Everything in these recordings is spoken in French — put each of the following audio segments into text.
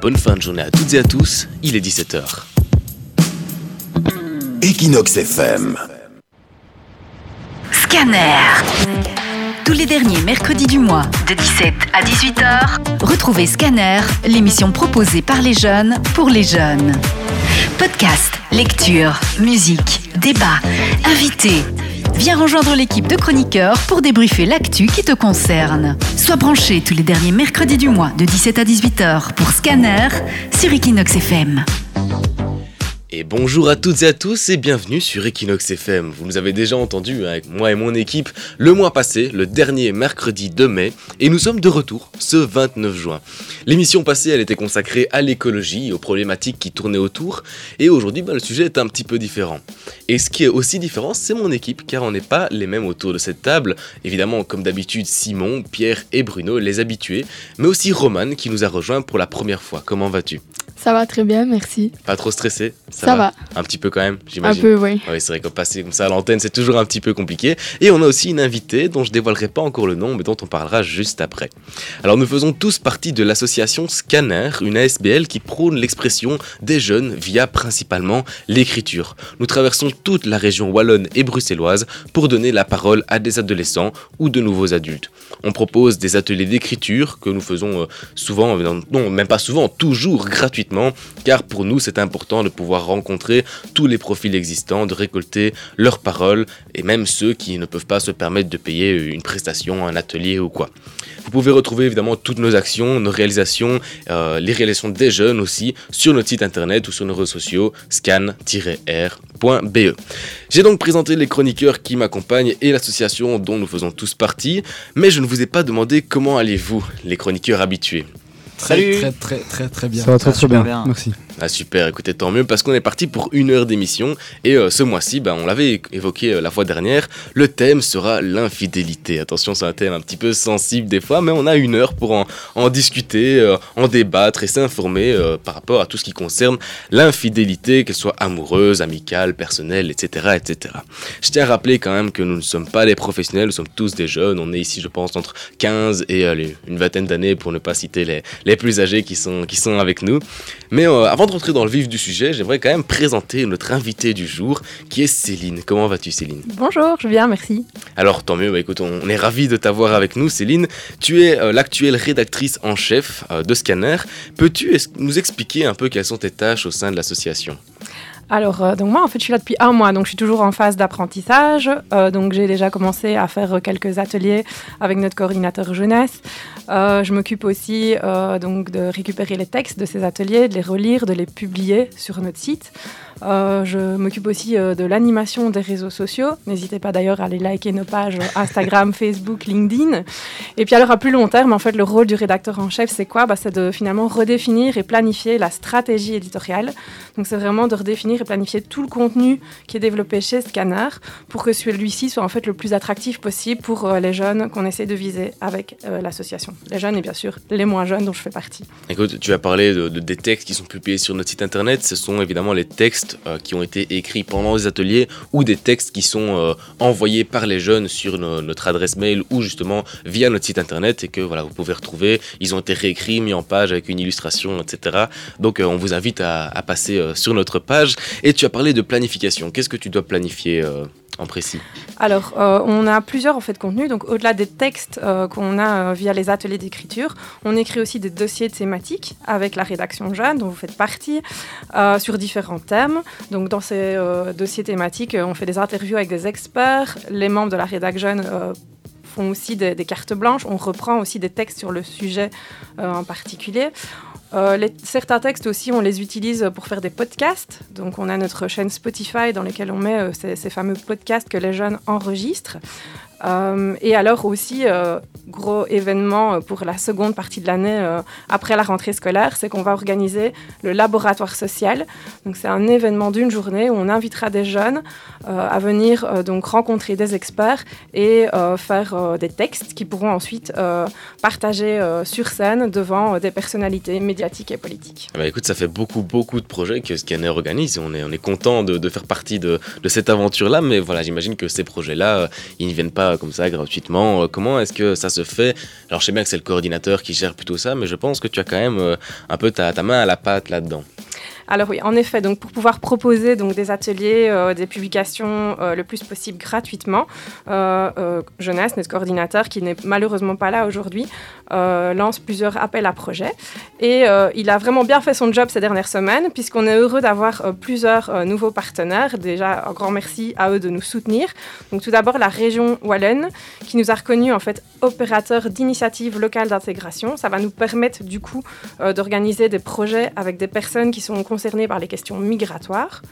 Bonne fin de journée à toutes et à tous, il est 17h. Equinox FM. Scanner. Tous les derniers mercredis du mois, de 17 à 18h, retrouvez Scanner, l'émission proposée par les jeunes pour les jeunes. Podcast, lecture, musique, débat, invités. Viens rejoindre l'équipe de chroniqueurs pour débriefer l'actu qui te concerne. Sois branché tous les derniers mercredis du mois de 17 à 18h pour Scanner sur Equinox FM. Et bonjour à toutes et à tous et bienvenue sur Equinox FM. Vous nous avez déjà entendu hein, avec moi et mon équipe le mois passé, le dernier mercredi de mai, et nous sommes de retour ce 29 juin. L'émission passée, elle était consacrée à l'écologie, aux problématiques qui tournaient autour, et aujourd'hui, bah, le sujet est un petit peu différent. Et ce qui est aussi différent, c'est mon équipe, car on n'est pas les mêmes autour de cette table. Évidemment, comme d'habitude, Simon, Pierre et Bruno, les habitués, mais aussi Roman qui nous a rejoint pour la première fois. Comment vas-tu? Ça va très bien, merci. Pas trop stressé Ça, va. Un petit peu quand même, Un j'imagine. peu, oui. Oui, c'est vrai que passer comme ça à l'antenne, c'est toujours un petit peu compliqué. Et on a aussi une invitée dont je dévoilerai pas encore le nom, mais dont on parlera juste après. Alors nous faisons tous partie de l'association Scanner, une ASBL qui prône l'expression des jeunes via principalement l'écriture. Nous traversons toute la région wallonne et bruxelloise pour donner la parole à des adolescents ou de nouveaux adultes. On propose des ateliers d'écriture que nous faisons euh, souvent, euh, non même pas souvent, toujours gratuitement, car pour nous c'est important de pouvoir rencontrer tous les profils existants, de récolter leurs paroles, et même ceux qui ne peuvent pas se permettre de payer une prestation, un atelier ou quoi. Vous pouvez retrouver évidemment toutes nos actions, nos réalisations, euh, les réalisations des jeunes aussi, sur notre site internet ou sur nos réseaux sociaux scan-r.be. J'ai donc présenté les chroniqueurs qui m'accompagnent et l'association dont nous faisons tous partie, mais je ne vous ai pas demandé comment allez-vous, les chroniqueurs habitués. Salut. Très très très très bien. Ça va très très bien. Merci. Ah super, écoutez, tant mieux parce qu'on est parti pour une heure d'émission et euh, ce mois-ci, ben, on l'avait évoqué euh, la fois dernière, le thème sera l'infidélité. Attention, c'est un thème un petit peu sensible des fois, mais on a une heure pour en, en discuter, euh, en débattre et s'informer euh, par rapport à tout ce qui concerne l'infidélité, qu'elle soit amoureuse, amicale, personnelle, etc., etc. Je tiens à rappeler quand même que nous ne sommes pas des professionnels, nous sommes tous des jeunes, on est ici je pense entre 15 et allez, une vingtaine d'années pour ne pas citer les, les plus âgés qui sont, qui sont avec nous. Mais euh, avant de rentrer dans le vif du sujet, j'aimerais quand même présenter notre invitée du jour, qui est Céline. Comment vas-tu Céline? Bonjour, je viens, merci. Alors tant mieux, bah, écoute, on est ravis de t'avoir avec nous Céline. Tu es euh, l'actuelle rédactrice en chef euh, de Scanner. Peux-tu nous expliquer un peu quelles sont tes tâches au sein de l'association? Alors, euh, donc moi, en fait, je suis là depuis un mois, donc je suis toujours en phase d'apprentissage. Euh, donc, j'ai déjà commencé à faire euh, quelques ateliers avec notre coordinateur jeunesse. Euh, je m'occupe aussi donc de récupérer les textes de ces ateliers, de les relire, de les publier sur notre site. Je m'occupe aussi de l'animation des réseaux sociaux. N'hésitez pas d'ailleurs à aller liker nos pages Instagram, Facebook, LinkedIn. Et puis alors à plus long terme, en fait, le rôle du rédacteur en chef, c'est quoi? Bah, C'est de finalement redéfinir et planifier la stratégie éditoriale. Donc c'est vraiment de redéfinir et planifier tout le contenu qui est développé chez Scanner pour que celui-ci soit en fait le plus attractif possible pour euh, les jeunes qu'on essaie de viser avec euh, l'association. Les jeunes et bien sûr les moins jeunes dont je fais partie. Écoute, tu as parlé de, de- des textes qui sont publiés sur notre site internet. Ce sont évidemment les textes euh, qui ont été écrits pendant les ateliers ou des textes qui sont envoyés par les jeunes sur no- notre adresse mail ou justement via notre site internet et que voilà, vous pouvez retrouver. Ils ont été réécrits, mis en page avec une illustration, etc. Donc on vous invite à, passer sur notre page. Et tu as parlé de planification. Qu'est-ce que tu dois planifier euh, en précis? Alors, euh, on a plusieurs en fait contenus. Donc, au-delà des textes euh, qu'on a via les ateliers d'écriture, on écrit aussi des dossiers thématiques avec la rédaction jeune, dont vous faites partie, sur différents thèmes. Donc, dans ces dossiers thématiques, on fait des interviews avec des experts. Les membres de la rédac jeune font aussi des, cartes blanches. On reprend aussi des textes sur le sujet en particulier. Euh, certains textes aussi, on les utilise pour faire des podcasts. Donc, on a notre chaîne Spotify dans laquelle on met euh, ces fameux podcasts que les jeunes enregistrent. Euh, et alors aussi, euh, gros événement euh, pour la seconde partie de l'année euh, après la rentrée scolaire, c'est qu'on va organiser le laboratoire social. Donc c'est un événement d'une journée où on invitera des jeunes euh, à venir euh, donc rencontrer des experts et faire des textes qui pourront ensuite partager sur scène devant des personnalités médiatiques et politiques. Bah écoute, ça fait beaucoup, beaucoup de projets que Scanner organise. On est, on est content de, de faire partie de, de cette aventure-là, mais voilà, j'imagine que ces projets-là, euh, ils ne viennent pas comme ça, gratuitement. comment est-ce que ça se fait? Alors, je sais bien que c'est le coordinateur qui gère plutôt ça, mais je pense que tu as quand même un peu ta, main à la pâte là-dedans. Alors oui, en effet, donc pour pouvoir proposer donc des ateliers, euh, des publications euh, le plus possible gratuitement, euh, Jeunesse, notre coordinateur, qui n'est malheureusement pas là aujourd'hui, lance plusieurs appels à projets. Et il a vraiment bien fait son job ces dernières semaines, puisqu'on est heureux d'avoir plusieurs nouveaux partenaires. Déjà, un grand merci à eux de nous soutenir. Donc tout d'abord, la région Wallen, qui nous a reconnus en fait opérateur d'initiatives locales d'intégration. Ça va nous permettre du coup d'organiser des projets avec des personnes qui sont concernés par les questions migratoires.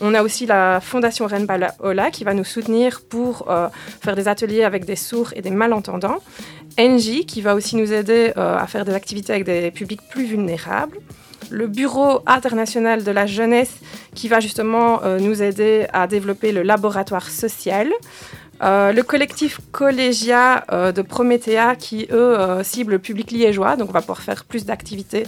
On a aussi la Fondation Renbala Ola qui va nous soutenir pour euh, faire des ateliers avec des sourds et des malentendants. NJ qui va aussi nous aider euh, à faire des activités avec des publics plus vulnérables. Le Bureau international de la jeunesse qui va justement euh, nous aider à développer le laboratoire social. Euh, le collectif Collégia de Prométhea qui, eux, cible le public liégeois. Donc, on va pouvoir faire plus d'activités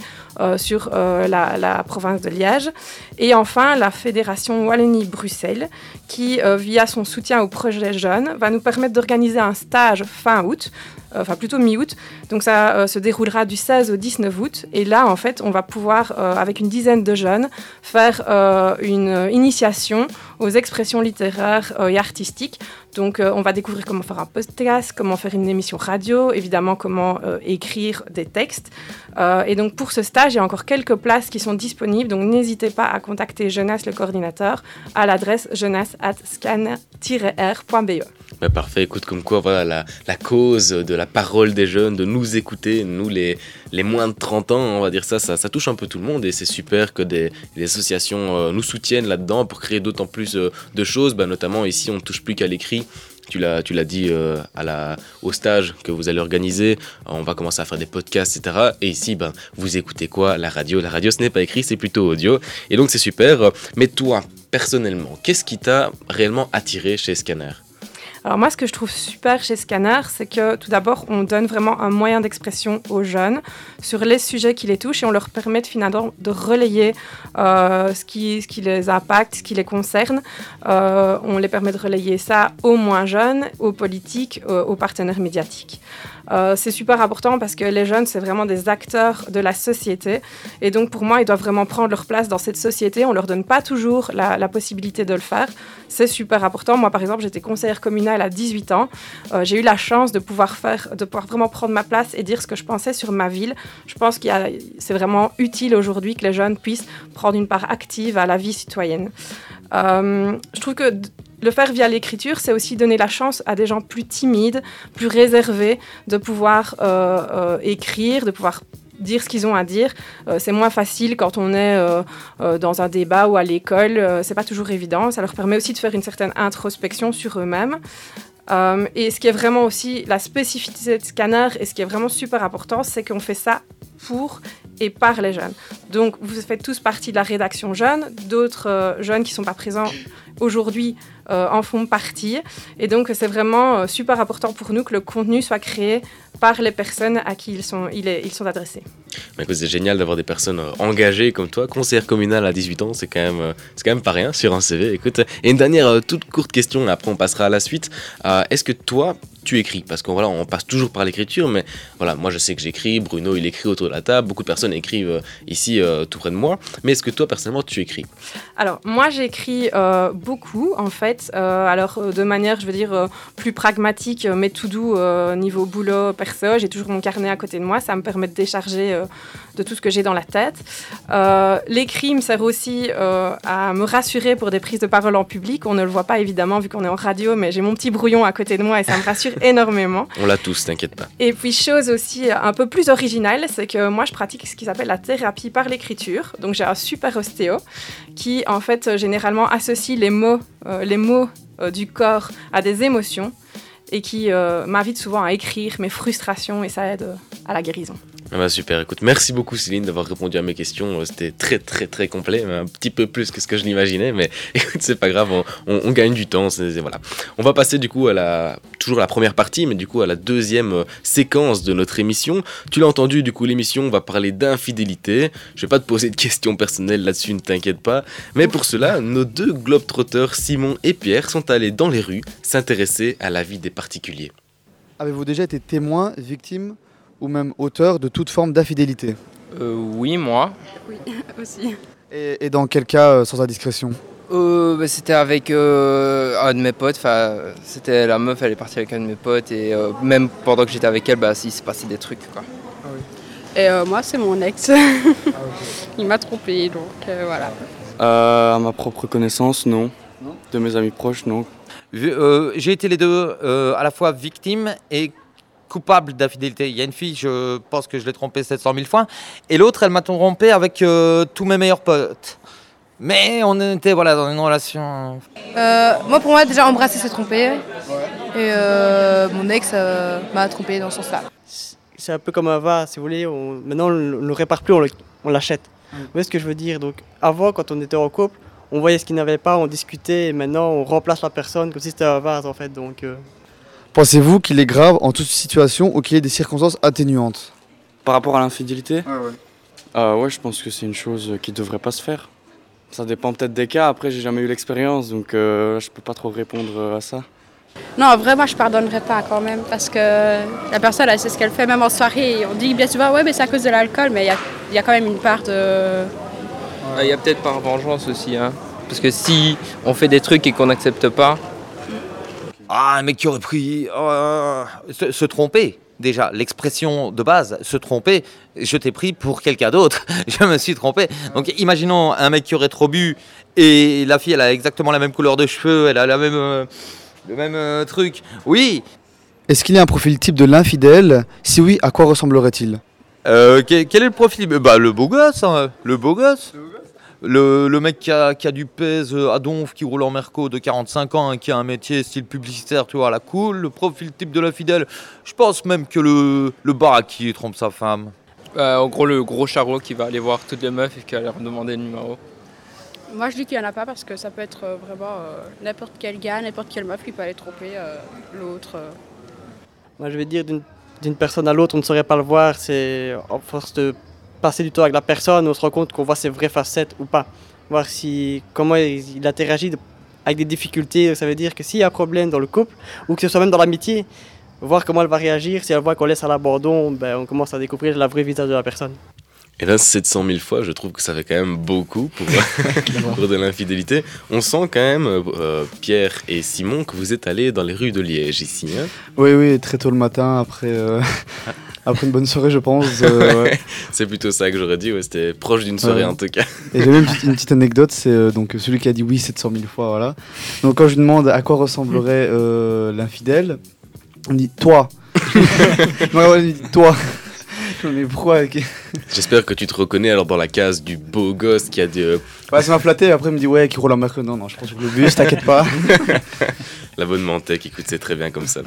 sur la, la, province de Liège. Et enfin, la Fédération Wallonie-Bruxelles qui, via son soutien au projet jeunes, va nous permettre d'organiser un stage fin août enfin plutôt mi-août. Donc ça se déroulera du 16 au 19 août. Et là, en fait, on va pouvoir, avec une dizaine de jeunes, faire une initiation aux expressions littéraires et artistiques donc, euh, on va découvrir comment faire un podcast, comment faire une émission radio, évidemment comment euh, écrire des textes. Euh, et donc, pour ce stage, il y a encore quelques places qui sont disponibles. Donc, n'hésitez pas à contacter Jeunesse, le coordinateur, à l'adresse jeunesse@scan-r.be. Bah, parfait, écoute, comme quoi, voilà la, cause de la parole des jeunes, de nous écouter, nous les, moins de 30 ans, on va dire ça, ça, touche un peu tout le monde et c'est super que des, associations nous soutiennent là-dedans pour créer d'autant plus de choses, bah, notamment ici on ne touche plus qu'à l'écrit tu l'as, dit euh, au stage que vous allez organiser. On va commencer à faire des podcasts, etc. Et ici, ben, vous écoutez quoi? La radio. La radio, ce n'est pas écrit, c'est plutôt audio. Et donc, c'est super. Mais toi, personnellement, qu'est-ce qui t'a réellement attiré chez Scanner? Alors moi, ce que je trouve super chez Scanner, c'est que tout d'abord, on donne vraiment un moyen d'expression aux jeunes sur les sujets qui les touchent et on leur permet finalement de relayer euh, ce, qui, ce qui les impacte, ce qui les concerne. Euh, on les permet de relayer ça aux moins jeunes, aux politiques, aux partenaires médiatiques. Euh, c'est super important parce que les jeunes, c'est vraiment des acteurs de la société. Et donc, pour moi, ils doivent vraiment prendre leur place dans cette société. On ne leur donne pas toujours la, possibilité de le faire. C'est super important. Moi, par exemple, j'étais conseillère communale à 18 ans. Euh, j'ai eu la chance de pouvoir, faire, de pouvoir vraiment prendre ma place et dire ce que je pensais sur ma ville. Je pense que c'est vraiment utile aujourd'hui que les jeunes puissent prendre une part active à la vie citoyenne. Euh, je trouve que le faire via l'écriture, c'est aussi donner la chance à des gens plus timides, plus réservés, de pouvoir euh, écrire, de pouvoir dire ce qu'ils ont à dire. Euh, c'est moins facile quand on est dans un débat ou à l'école. c'est pas toujours évident. Ça leur permet aussi de faire une certaine introspection sur eux-mêmes. et ce qui est vraiment aussi la spécificité de Scanner et ce qui est vraiment super important, c'est qu'on fait ça pour et par les jeunes. Donc, vous faites tous partie de la rédaction jeune. D'autres jeunes qui ne sont pas présents aujourd'hui euh, en font partie. Et donc, c'est vraiment euh, super important pour nous que le contenu soit créé par les personnes à qui ils sont, ils sont adressés. c'est génial d'avoir des personnes euh, engagées comme toi. Conseillère communale à 18 ans, c'est quand, même, c'est quand même pas rien sur un CV. Écoute, et une dernière toute courte question, après on passera à la suite. est-ce que toi, tu écris? Parce qu'on voilà, on passe toujours par l'écriture, mais voilà, moi je sais que j'écris, Bruno il écrit autour de la table, beaucoup de personnes écrivent ici tout près de moi. Mais est-ce que toi personnellement tu écris? Alors moi j'écris beaucoup en fait. Euh, alors, euh, de manière, je veux dire, euh, plus pragmatique, mais tout doux niveau boulot, perso, j'ai toujours mon carnet à côté de moi. Ça me permet de décharger de tout ce que j'ai dans la tête. L'écrit me sert aussi à me rassurer pour des prises de parole en public. On ne le voit pas évidemment vu qu'on est en radio, mais j'ai mon petit brouillon à côté de moi et ça me rassure énormément. On l'a tous, t'inquiète pas. Et puis, chose aussi un peu plus originale, c'est que moi, je pratique ce qui s'appelle la thérapie par l'écriture. Donc, j'ai un super ostéo qui, en fait, généralement associe les mots, les mots euh, du corps à des émotions et qui euh, m'invite souvent à écrire mes frustrations et ça aide euh, à la guérison. Ah bah super, écoute, merci beaucoup Céline d'avoir répondu à mes questions. C'était très très très complet, un petit peu plus que ce que je l'imaginais, mais écoute, c'est pas grave, on, on, gagne du temps. voilà. On va passer du coup à la toujours la première partie, mais du coup à la deuxième euh, séquence de notre émission. Tu l'as entendu, du coup l'émission va parler d'infidélité. Je vais pas te poser de questions personnelles là-dessus, ne t'inquiète pas. Mais pour cela, nos deux globetrotters Simon et Pierre sont allés dans les rues s'intéresser à la vie des particuliers. Avez-vous déjà été témoin, victime ou même auteur de toute forme d'infidélité euh, Oui, moi. Oui, aussi. Et, dans quel cas, euh, sans indiscrétion euh, bah, C'était avec euh, un de mes potes. C'était la meuf, elle est partie avec un de mes potes. Et même pendant que j'étais avec elle, bah, il s'est passé des trucs. Quoi. Ah oui. Et moi, c'est mon ex. Ah, il m'a trompé, donc voilà. à ma propre connaissance, non. non de mes amis proches, non. J'ai été les deux à la fois victime et coupable d'infidélité. Il y a une fille, je pense que je l'ai trompée 700 000 fois, et l'autre, elle m'a trompé avec euh, tous mes meilleurs potes. Mais on était voilà, dans une relation. Euh, moi, pour moi, déjà embrasser, c'est tromper. Et euh, mon ex m'a trompé dans ce sens-là. C'est un peu comme un vase, si vous voulez. maintenant, on ne le répare plus, on l'achète. Vous voyez ce que je veux dire? Donc, avant, quand on était en couple, on voyait ce qu'il n'avait pas, on discutait, et maintenant, on remplace la personne comme si c'était un vase, en fait. Donc. Pensez-vous qu'il est grave en toute situation ou qu'il y ait des circonstances atténuantes? Par rapport à l'infidélité? Ouais, ouais. Euh, ouais, je pense que c'est une chose qui ne devrait pas se faire. Ça dépend peut-être des cas. Après, j'ai jamais eu l'expérience, donc euh, je peux pas trop répondre à ça. Non, vraiment, je pardonnerais pas quand même, parce que la personne, elle sait ce qu'elle fait, même en soirée. On dit bien souvent, ouais, mais c'est à cause de l'alcool, mais il y a, quand même une part de. Il y a peut-être par vengeance aussi, hein. Parce que si on fait des trucs et qu'on n'accepte pas, ah, un mec qui aurait pris. Euh, se, tromper, déjà, l'expression de base, se tromper, je t'ai pris pour quelqu'un d'autre, je me suis trompé. Donc imaginons un mec qui aurait trop bu et la fille, elle a exactement la même couleur de cheveux, elle a la même, euh, le même euh, truc. Oui. Est-ce qu'il y a un profil type de l'infidèle? Si oui, à quoi ressemblerait-il? Quel, est le profil? Bah, Le beau gosse, hein. le beau gosse. Le, mec qui a, du pèse à Donf, qui roule en Merco de 45 ans, et qui a un métier style publicitaire, tu vois, à la cool. Le profil type de la fidèle, je pense même que le, le qui trompe sa femme. Euh, en gros, le gros charreau qui va aller voir toutes les meufs et qui va leur demander le numéro. Moi, je dis qu'il n'y en a pas parce que ça peut être euh, vraiment euh, n'importe quel gars, n'importe quelle meuf qui peut aller tromper l'autre. Moi, je vais dire d'une personne à l'autre, on ne saurait pas le voir. C'est en force de passer du temps avec la personne, on se rend compte qu'on voit ses vraies facettes ou pas. Voir si, comment il, interagit avec des difficultés. Ça veut dire que s'il y a un problème dans le couple, ou que ce soit même dans l'amitié, voir comment elle va réagir. Si elle voit qu'on laisse à l'abandon, ben, on commence à découvrir la vraie visage de la personne. Et là, 700 000 fois, je trouve que ça fait quand même beaucoup pour, pour de l'infidélité. On sent quand même, euh, Pierre et Simon, que vous êtes allés dans les rues de Liège ici. Hein? Oui, oui, très tôt le matin, après, euh, après une bonne soirée, je pense. Euh, c'est plutôt ça que j'aurais dit, c'était proche d'une soirée en tout cas. Et j'ai même une petite, anecdote, c'est donc celui qui a dit oui 700 000 fois, voilà. Donc quand je lui demande à quoi ressemblerait l'infidèle, on dit toi. on dit toi. Mais pourquoi J'espère que tu te reconnais alors dans la case du beau gosse qui a dit. Euh, ouais, ça m'a flatté. Après, il me dit ouais, qui roule en mercredi. Non, non, je pense que le bus, t'inquiète pas. la bonne mentec, écoute, c'est très bien comme ça.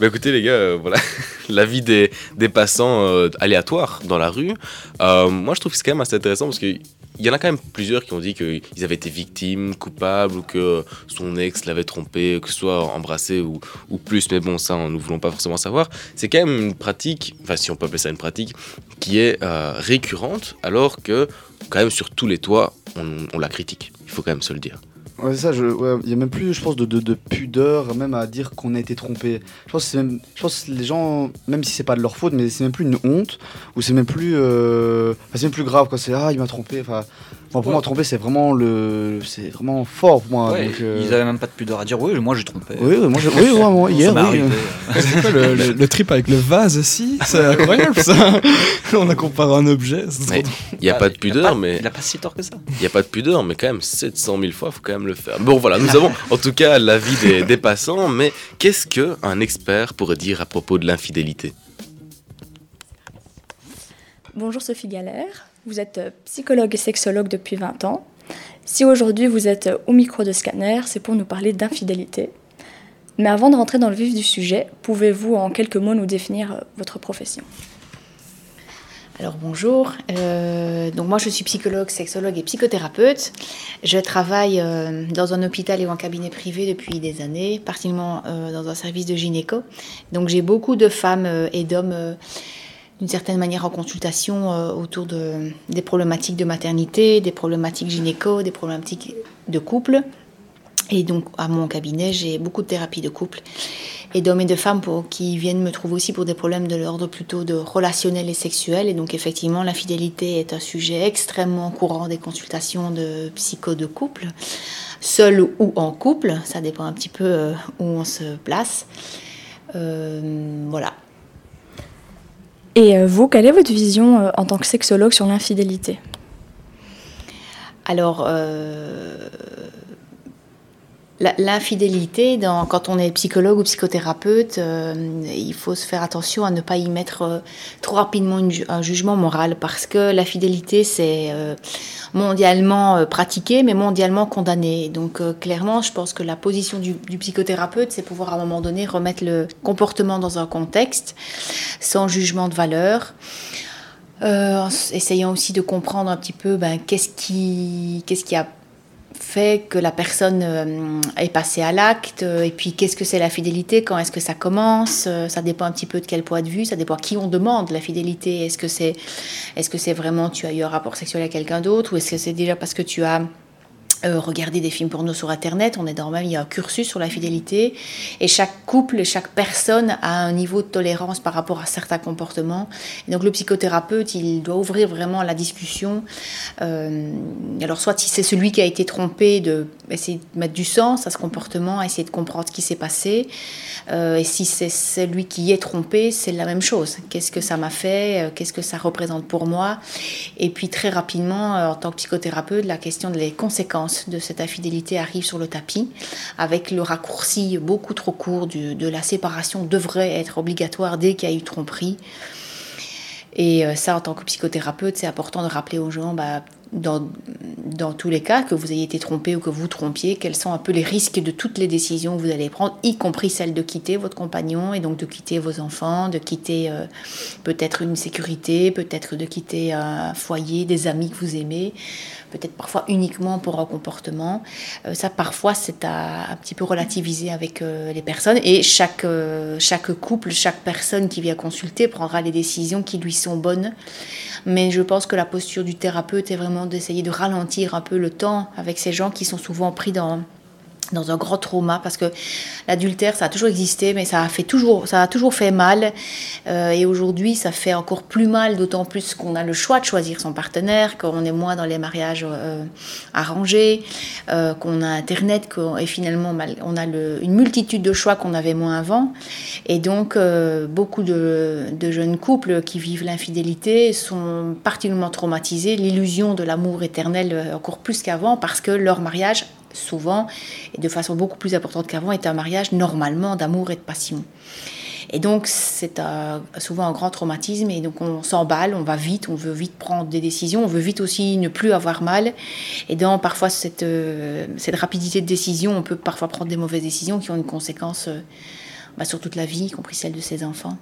Bah écoutez les gars, euh, voilà, la vie des, passants euh, aléatoires dans la rue. moi je trouve que c'est quand même assez intéressant parce que il y en a quand même plusieurs qui ont dit qu'ils avaient été victimes, coupables, ou que son ex l'avait trompé, que ce soit embrassé ou, plus, mais bon, ça, nous voulons pas forcément savoir. C'est quand même une pratique, enfin, si on peut appeler ça une pratique, qui est euh, récurrente, alors que, quand même, sur tous les toits, on la critique. Il faut quand même se le dire. Ouais, ça, il ouais, y a même plus, je pense, de, de, pudeur même à dire qu'on a été trompé. Je pense, que même, je pense les gens, même si c'est pas de leur faute, mais c'est même plus une honte, ou c'est même plus, euh, c'est même plus grave, quoi. C'est, ah, il m'a trompé, enfin, pour moi, tromper, c'est vraiment le, c'est vraiment fort pour moi. Euh, ils avaient même pas de pudeur à dire oui, moi j'ai trompé. Oui, moi, j'ai... oui, moi, hier, oui. c'est quoi le, trip avec le vase aussi? C'est incroyable ça. On a comparé un objet. Il n'y a pas de pudeur, mais il a pas si tort que ça. Il n'y a pas de pudeur, mais quand même 700 000 fois, faut quand même le faire. Bon, voilà, nous avons en tout cas l'avis des, des passants, mais qu'est-ce que un expert pourrait dire à propos de l'infidélité? Bonjour Sophie Galère. Vous êtes euh, psychologue et sexologue depuis 20 ans. Si aujourd'hui vous êtes euh, au micro de Scanner, c'est pour nous parler d'infidélité. Mais avant de rentrer dans le vif du sujet, pouvez-vous en quelques mots nous définir euh, votre profession? Alors bonjour, donc moi je suis psychologue, sexologue et psychothérapeute. Je travaille dans un hôpital et en cabinet privé depuis des années, particulièrement dans un service de gynéco. Donc j'ai beaucoup de femmes et d'hommes d'une certaine manière en consultation euh, autour de, des problématiques de maternité, des problématiques gynéco, des problématiques de couple. Et donc à mon cabinet j'ai beaucoup de thérapies de couple et d'hommes et de femmes pour, qui viennent me trouver aussi pour des problèmes de l'ordre plutôt de relationnel et sexuel. Et donc effectivement, l'infidélité est un sujet extrêmement courant des consultations de psycho de couple, seul ou en couple, ça dépend un petit peu euh, où on se place. Euh, voilà. Et euh, vous, quelle est votre vision euh, en tant que sexologue sur l'infidélité? Alors, euh, l'infidélité, quand on est psychologue ou psychothérapeute, euh, il faut se faire attention à ne pas y mettre euh, trop rapidement un jugement moral parce que la fidélité, c'est euh, mondialement pratiqué, mais mondialement condamné. Donc, clairement, je pense que la position du, psychothérapeute, c'est pouvoir à un moment donné remettre le comportement dans un contexte sans jugement de valeur. En essayant aussi de comprendre un petit peu ben, qu'est-ce qui, qu'est-ce qui a fait que la personne euh, est passée à l'acte euh, et puis qu'est-ce que c'est la fidélité, quand est-ce que ça commence, euh, ça dépend un petit peu de quel point de vue, ça dépend à qui on demande la fidélité, est-ce que c'est est-ce que c'est vraiment tu as eu un rapport sexuel avec quelqu'un d'autre ou est-ce que c'est déjà parce que tu as euh, regarder des films porno sur internet, on est dans même il y a un cursus sur la fidélité et chaque couple chaque personne a un niveau de tolérance par rapport à certains comportements. Donc le psychothérapeute, il doit ouvrir vraiment la discussion. Euh, alors soit si c'est celui qui a été trompé, de essayer de mettre du sens à ce comportement, essayer de comprendre ce qui s'est passé. Euh, et si c'est celui qui est trompé, c'est la même chose. Qu'est-ce que ça m'a fait? Euh, Qu'est-ce que ça représente pour moi? Et puis très rapidement, en tant que psychothérapeute, la question des conséquences de cette infidélité arrive sur le tapis, avec le raccourci beaucoup trop court de la séparation devrait être obligatoire dès qu'il y a eu tromperie. Et euh, ça, en tant que psychothérapeute, c'est important de rappeler aux gens, bah, dans, tous les cas, que vous ayez été trompé ou que vous trompiez, quels sont un peu les risques de toutes les décisions que vous allez prendre, y compris celle de quitter votre compagnon et donc de quitter vos enfants, de quitter euh, peut-être une sécurité, peut-être de quitter un foyer, des amis que vous aimez, peut-être parfois uniquement pour un comportement. Euh, ça, parfois, c'est à un petit peu relativiser avec euh, les personnes et chaque, chaque couple, chaque personne qui vient consulter prendra les décisions qui lui sont bonnes. Mais je pense que la posture du thérapeute est vraiment d'essayer de ralentir un peu le temps avec ces gens qui sont souvent pris dans dans un grand trauma parce que l'adultère ça a toujours existé mais ça a fait toujours ça a toujours fait mal. Euh, et aujourd'hui ça fait encore plus mal d'autant plus qu'on a le choix de choisir son partenaire qu'on est moins dans les mariages euh, arrangés euh, qu'on a internet qu'on- et finalement on a une multitude de choix qu'on avait moins avant. Et donc beaucoup de, de jeunes couples qui vivent l'infidélité sont particulièrement traumatisés. L'illusion de l'amour éternel encore plus qu'avant parce que leur mariage souvent, et de façon beaucoup plus importante qu'avant, est un mariage normalement d'amour et de passion. Et donc, c'est un- souvent un grand traumatisme, et donc on s'emballe, on va vite, on veut vite prendre des décisions, on veut vite aussi ne plus avoir mal. Et dans parfois cette, euh, rapidité de décision, on peut parfois prendre des mauvaises décisions qui ont une conséquence euh, bah, sur toute la vie, y compris celle de ses enfants.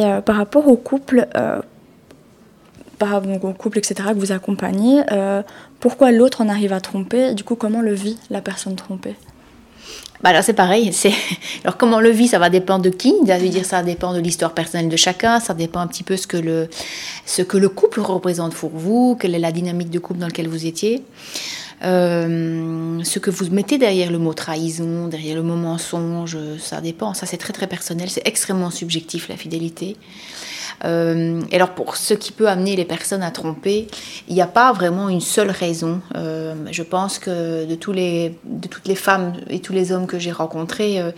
Euh, par rapport au couple, euh, par, donc au couple, etc., que vous accompagnez, euh, pourquoi l'autre en arrive à tromper Du coup, comment le vit la personne trompée? Bah alors c'est pareil. C'est alors comment le vit, ça va dépendre de qui? Ça veut dire ça dépend de l'histoire personnelle de chacun. Ça dépend un petit peu ce que le ce que le couple représente pour vous, quelle est la dynamique de couple dans laquelle vous étiez. Euh, ce que vous mettez derrière le mot trahison, derrière le mot mensonge, ça dépend. Ça, c'est très très personnel. C'est extrêmement subjectif la fidélité. Euh, et alors pour ce qui peut amener les personnes à tromper, il n'y a pas vraiment une seule raison. Euh, je pense que de, toutes les femmes et tous les hommes que j'ai rencontrés, euh,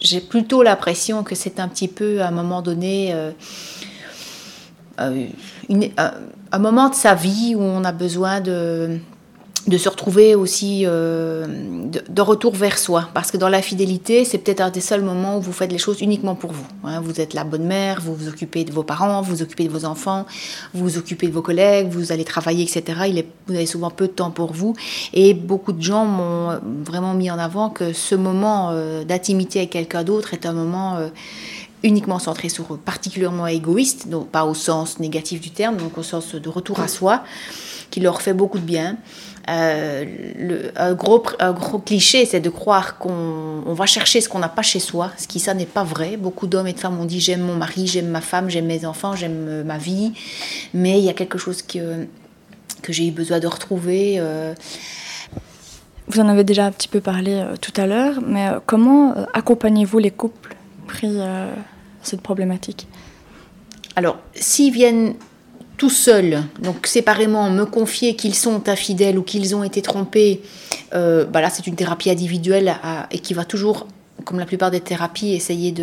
j'ai plutôt l'impression que c'est un petit peu à un moment donné un moment de sa vie où on a besoin de, de se retrouver aussi euh, de, retour vers soi. Parce que dans la fidélité, c'est peut-être un des seuls moments où vous faites les choses uniquement pour vous. hein. Vous êtes la bonne mère, vous vous occupez de vos parents, vous vous occupez de vos enfants, vous vous occupez de vos collègues, vous allez travailler, etc. Il est, vous avez souvent peu de temps pour vous. Et beaucoup de gens m'ont vraiment mis en avant que ce moment euh, d'intimité avec quelqu'un d'autre est un moment... euh, uniquement centré sur particulièrement égoïste, donc pas au sens négatif du terme, donc au sens de retour à soi, qui leur fait beaucoup de bien. Euh, le, un, gros, un gros cliché, c'est de croire qu'on on va chercher ce qu'on n'a pas chez soi, ce qui ça n'est pas vrai. Beaucoup d'hommes et de femmes ont dit j'aime mon mari, j'aime ma femme, j'aime mes enfants, j'aime euh, ma vie, mais il y a quelque chose que, que j'ai eu besoin de retrouver. Euh. Vous en avez déjà un petit peu parlé euh, tout à l'heure, mais comment accompagnez-vous les couples pris cette problématique? Alors, s'ils viennent tout seuls, donc séparément, me confier qu'ils sont infidèles ou qu'ils ont été trompés, euh, bah là c'est une thérapie individuelle et qui va toujours, comme la plupart des thérapies, essayer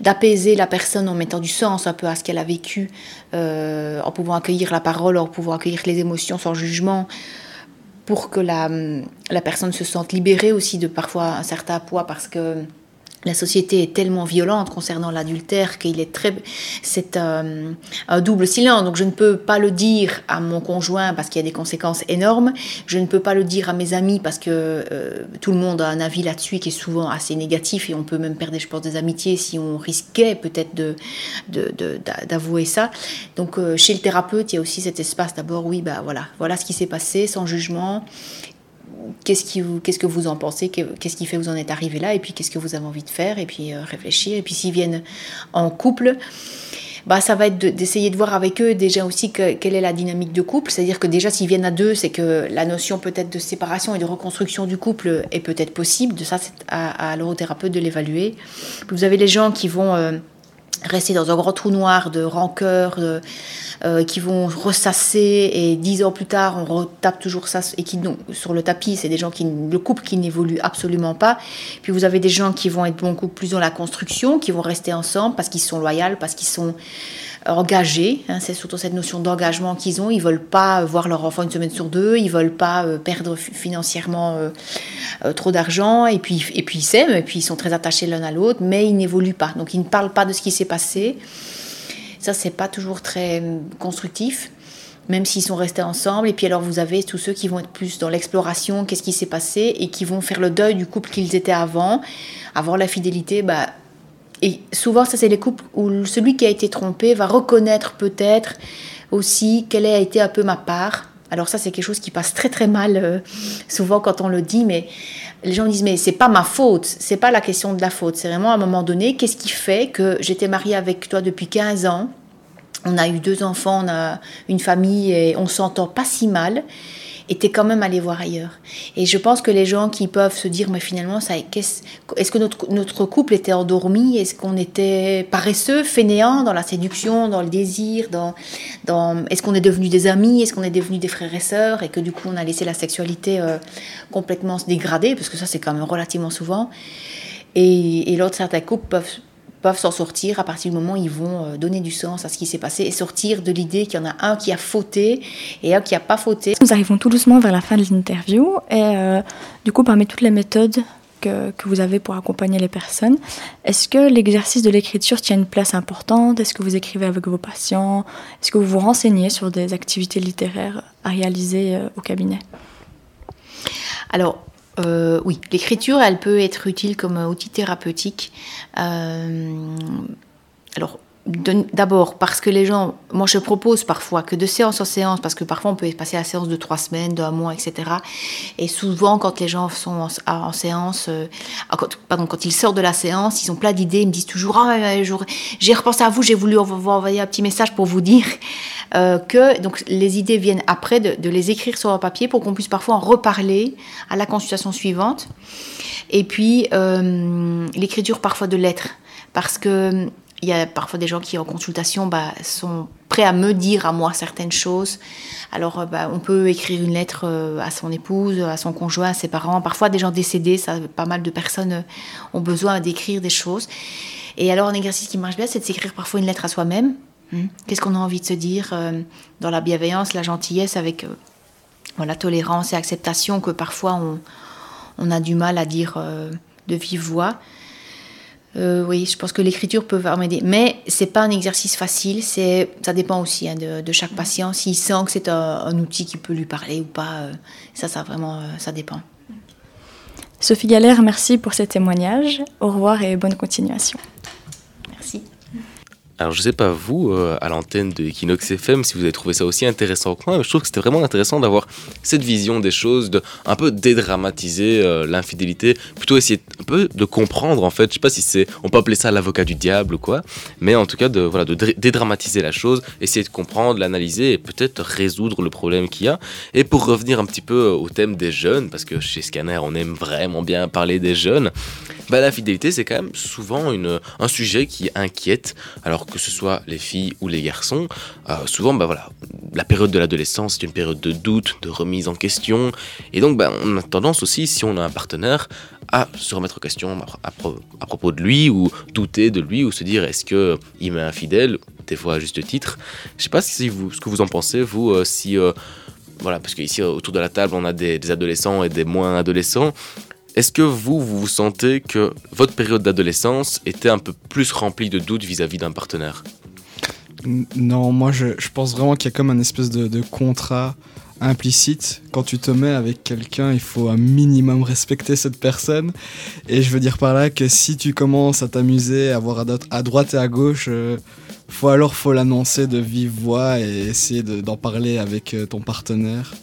d'apaiser la personne en mettant du sens un peu à ce qu'elle a vécu, euh, en pouvant accueillir la parole, en pouvant accueillir les émotions sans jugement, pour que la, la personne se sente libérée aussi de parfois un certain poids parce que la société est tellement violente concernant l'adultère qu'il est très c'est euh, un double silence donc je ne peux pas le dire à mon conjoint parce qu'il y a des conséquences énormes. Je ne peux pas le dire à mes amis parce que euh, tout le monde a un avis là-dessus qui est souvent assez négatif et on peut même perdre je pense des amitiés si on risquait peut-être de de- de- d'a- d'avouer ça. Donc euh, chez le thérapeute il y a aussi cet espace d'abord oui bah voilà. Voilà ce qui s'est passé sans jugement qu'est-ce, qui vous, qu'est-ce que vous en pensez, que- qu'est-ce qui fait que vous en êtes arrivé là, et puis qu'est-ce que vous avez envie de faire, et puis euh, réfléchir. Et puis s'ils viennent en couple, bah, ça va être de- d'essayer de voir avec eux déjà aussi que- quelle est la dynamique de couple. C'est-à-dire que déjà s'ils viennent à deux, c'est que la notion peut-être de séparation et de reconstruction du couple est peut-être possible. De ça, c'est à, à de l'évaluer. Vous avez les gens qui vont... euh, rester dans un grand trou noir de rancœur, euh, qui vont ressasser et dix ans plus tard on retape toujours ça et qui non, sur le tapis c'est des gens qui le couple qui n'évolue absolument pas. Puis vous avez des gens qui vont être beaucoup plus dans la construction qui vont rester ensemble parce qu'ils sont loyaux parce qu'ils sont engagés hein, c'est surtout cette notion d'engagement qu'ils ont. Ils veulent pas voir leur enfant une semaine sur deux ils veulent pas euh, perdre fi- financièrement euh, euh, trop d'argent. Et puis et puis ils s'aiment et puis ils sont très attachés l'un à l'autre mais ils n'évoluent pas. Donc ils ne parlent pas de ce qui s'est passé. Ça c'est pas toujours très constructif même s'ils sont restés ensemble. Et puis alors vous avez tous ceux qui vont être plus dans l'exploration qu'est-ce qui s'est passé et qui vont faire le deuil du couple qu'ils étaient avant. Avant la fidélité bah et souvent, ça, c'est les couples où celui qui a été trompé va reconnaître peut-être aussi quelle a été un peu ma part. Alors ça, c'est quelque chose qui passe très très mal euh, souvent quand on le dit, mais les gens disent mais c'est pas ma faute, c'est pas la question de la faute, c'est vraiment à un moment donné, qu'est-ce qui fait que j'étais mariée avec toi depuis 15 ans, on a eu deux enfants, on a une famille et on s'entend pas si mal. Et t'es quand même allé voir ailleurs. Et je pense que les gens qui peuvent se dire, mais finalement, ça, est-ce que notre, notre couple était endormi? Est-ce qu'on était paresseux, fainéant dans la séduction, dans le désir dans, dans, Est-ce qu'on est devenus des amis? Est-ce qu'on est devenus des frères et sœurs? Et que du coup, on a laissé la sexualité euh, complètement se dégrader Parce que ça, c'est quand même relativement souvent. Et, et l'autre, certains couples peuvent peuvent s'en sortir à partir du moment où ils vont euh, donner du sens à ce qui s'est passé et sortir de l'idée qu'il y en a un qui a fauté et un qui n'a pas fauté. Nous arrivons tout doucement vers la fin de l'interview et euh, du coup, parmi toutes les méthodes que, que vous avez pour accompagner les personnes, est-ce que l'exercice de l'écriture tient une place importante? Est-ce que vous écrivez avec vos patients? Est-ce que vous vous renseignez sur des activités littéraires à réaliser euh, au cabinet? Alors, euh, oui, l'écriture, elle peut être utile comme outil thérapeutique. Euh, d'abord, parce que les gens, moi je propose parfois que de séance en séance, parce que parfois on peut passer la séance de trois semaines, d'un mois, etc. Et souvent, quand les gens sont en, en séance, euh, ah, pardon, quand ils sortent de la séance, ils ont plein d'idées, ils me disent toujours Ah, j'ai repensé à vous, j'ai voulu vous envoyer un petit message pour vous dire euh, que donc, les idées viennent après de, de les écrire sur un papier pour qu'on puisse parfois en reparler à la consultation suivante. Et puis, euh, l'écriture parfois de lettres, parce que il y a parfois des gens qui en consultation bah, sont prêts à me dire à moi certaines choses. Alors euh, bah, on peut écrire une lettre euh, à son épouse, à son conjoint, à ses parents. Parfois des gens décédés, ça, pas mal de personnes euh, ont besoin d'écrire des choses. Et alors un exercice qui marche bien, c'est de s'écrire parfois une lettre à soi-même. Hmm. Qu'est-ce qu'on a envie de se dire dans la bienveillance, la gentillesse, avec voilà, tolérance et acceptation que parfois on, a du mal à dire de vive voix. Euh, oui, je pense que l'écriture peut vraiment aider. Mais c'est pas un exercice facile. C'est, ça dépend aussi hein, de, chaque patient. S'il sent que c'est un, un outil qui peut lui parler ou pas, euh, ça, ça vraiment, euh, ça dépend. Sophie Galère, merci pour ces témoignages. Au revoir et bonne continuation. Alors je sais pas vous, euh, à l'antenne de Equinox FM, si vous avez trouvé ça aussi intéressant que moi, mais je trouve que c'était vraiment intéressant d'avoir cette vision des choses, de un peu dédramatiser euh, l'infidélité, plutôt essayer un peu de comprendre en fait, je sais pas si c'est, on peut appeler ça l'avocat du diable ou quoi, mais en tout cas de, voilà, de dé- dédramatiser la chose, essayer de comprendre, l'analyser et peut-être résoudre le problème qu'il y a. Et pour revenir un petit peu au thème des jeunes, parce que chez Scanner on aime vraiment bien parler des jeunes, bah, l'infidélité c'est quand même souvent une, un sujet qui inquiète, alors que ce soit les filles ou les garçons. Euh, souvent, bah, voilà, la période de l'adolescence c'est une période de doute, de remise en question, et donc bah, on a tendance aussi, si on a un partenaire, à se remettre en question à, pro- à propos de lui, ou douter de lui, ou se dire est-ce que il m'est infidèle, des fois à juste titre. Je sais pas si vous, ce que vous en pensez, vous, euh, si... euh, voilà, parce qu'ici autour de la table, on a des adolescents et des moins adolescents. Est-ce que vous, vous sentez que votre période d'adolescence était un peu plus remplie de doutes vis-à-vis d'un partenaire? Non, moi je, pense vraiment qu'il y a comme un espèce de, contrat implicite. Quand tu te mets avec quelqu'un, il faut un minimum respecter cette personne. Et je veux dire par là que si tu commences à t'amuser, à voir à, droite- et à gauche, euh, faut alors faut l'annoncer de vive voix et essayer de- d'en parler avec euh, ton partenaire.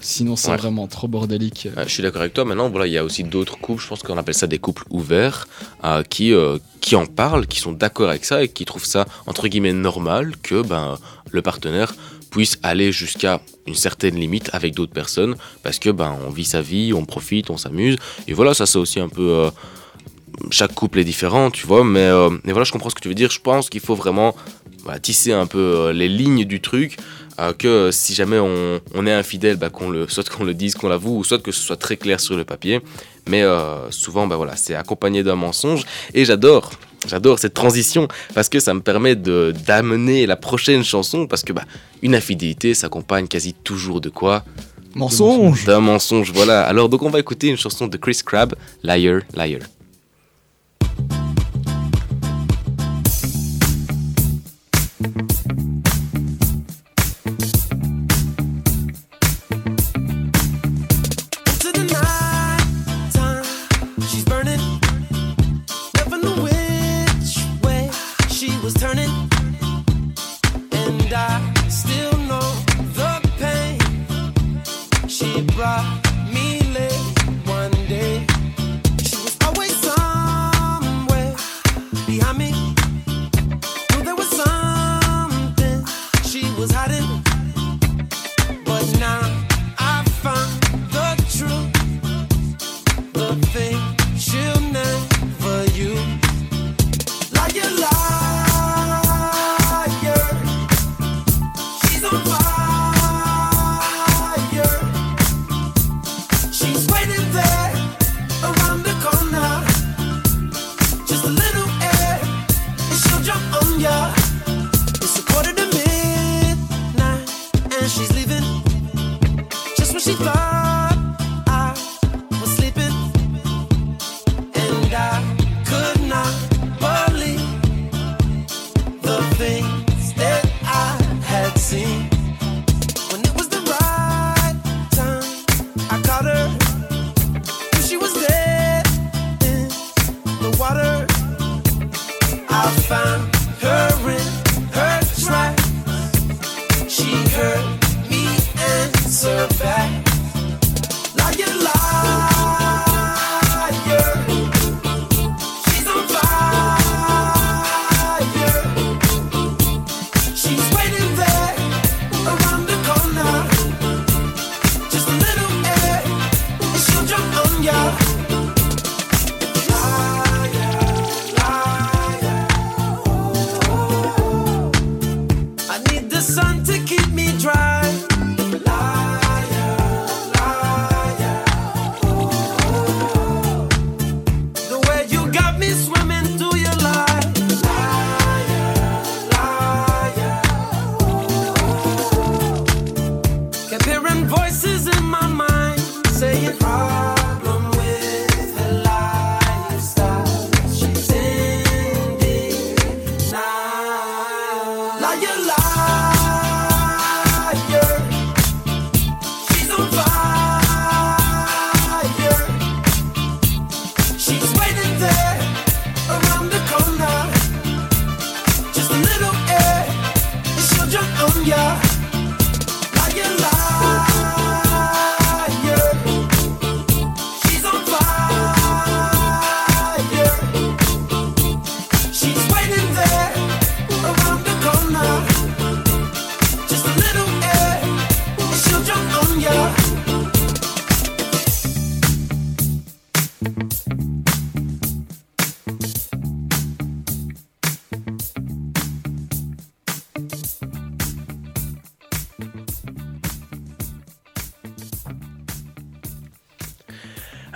Sinon, c'est Ouais. vraiment trop bordélique. Euh, Je suis d'accord avec toi. Maintenant, voilà, il y a aussi d'autres couples, je pense qu'on appelle ça des couples ouverts, euh, qui, euh, qui en parlent, qui sont d'accord avec ça et qui trouvent ça, entre guillemets, normal que ben, le partenaire puisse aller jusqu'à une certaine limite avec d'autres personnes parce que ben, on vit sa vie, on profite, on s'amuse. Et voilà, ça c'est aussi un peu... euh, chaque couple est différent, tu vois, mais, mais voilà, je comprends ce que tu veux dire. Je pense qu'il faut vraiment voilà, tisser un peu les lignes du truc. Euh, que euh, si jamais on, on est infidèle, bah, qu'on le, soit qu'on le dise, qu'on l'avoue, ou soit que ce soit très clair sur le papier. Mais euh, souvent, bah, voilà, c'est accompagné d'un mensonge. Et j'adore, j'adore cette transition parce que ça me permet de, d'amener la prochaine chanson. Parce que bah, une infidélité s'accompagne quasi toujours de quoi? Mensonge. D'un mensonge, voilà. Alors, donc, on va écouter une chanson de Chris Crab, Liar, Liar.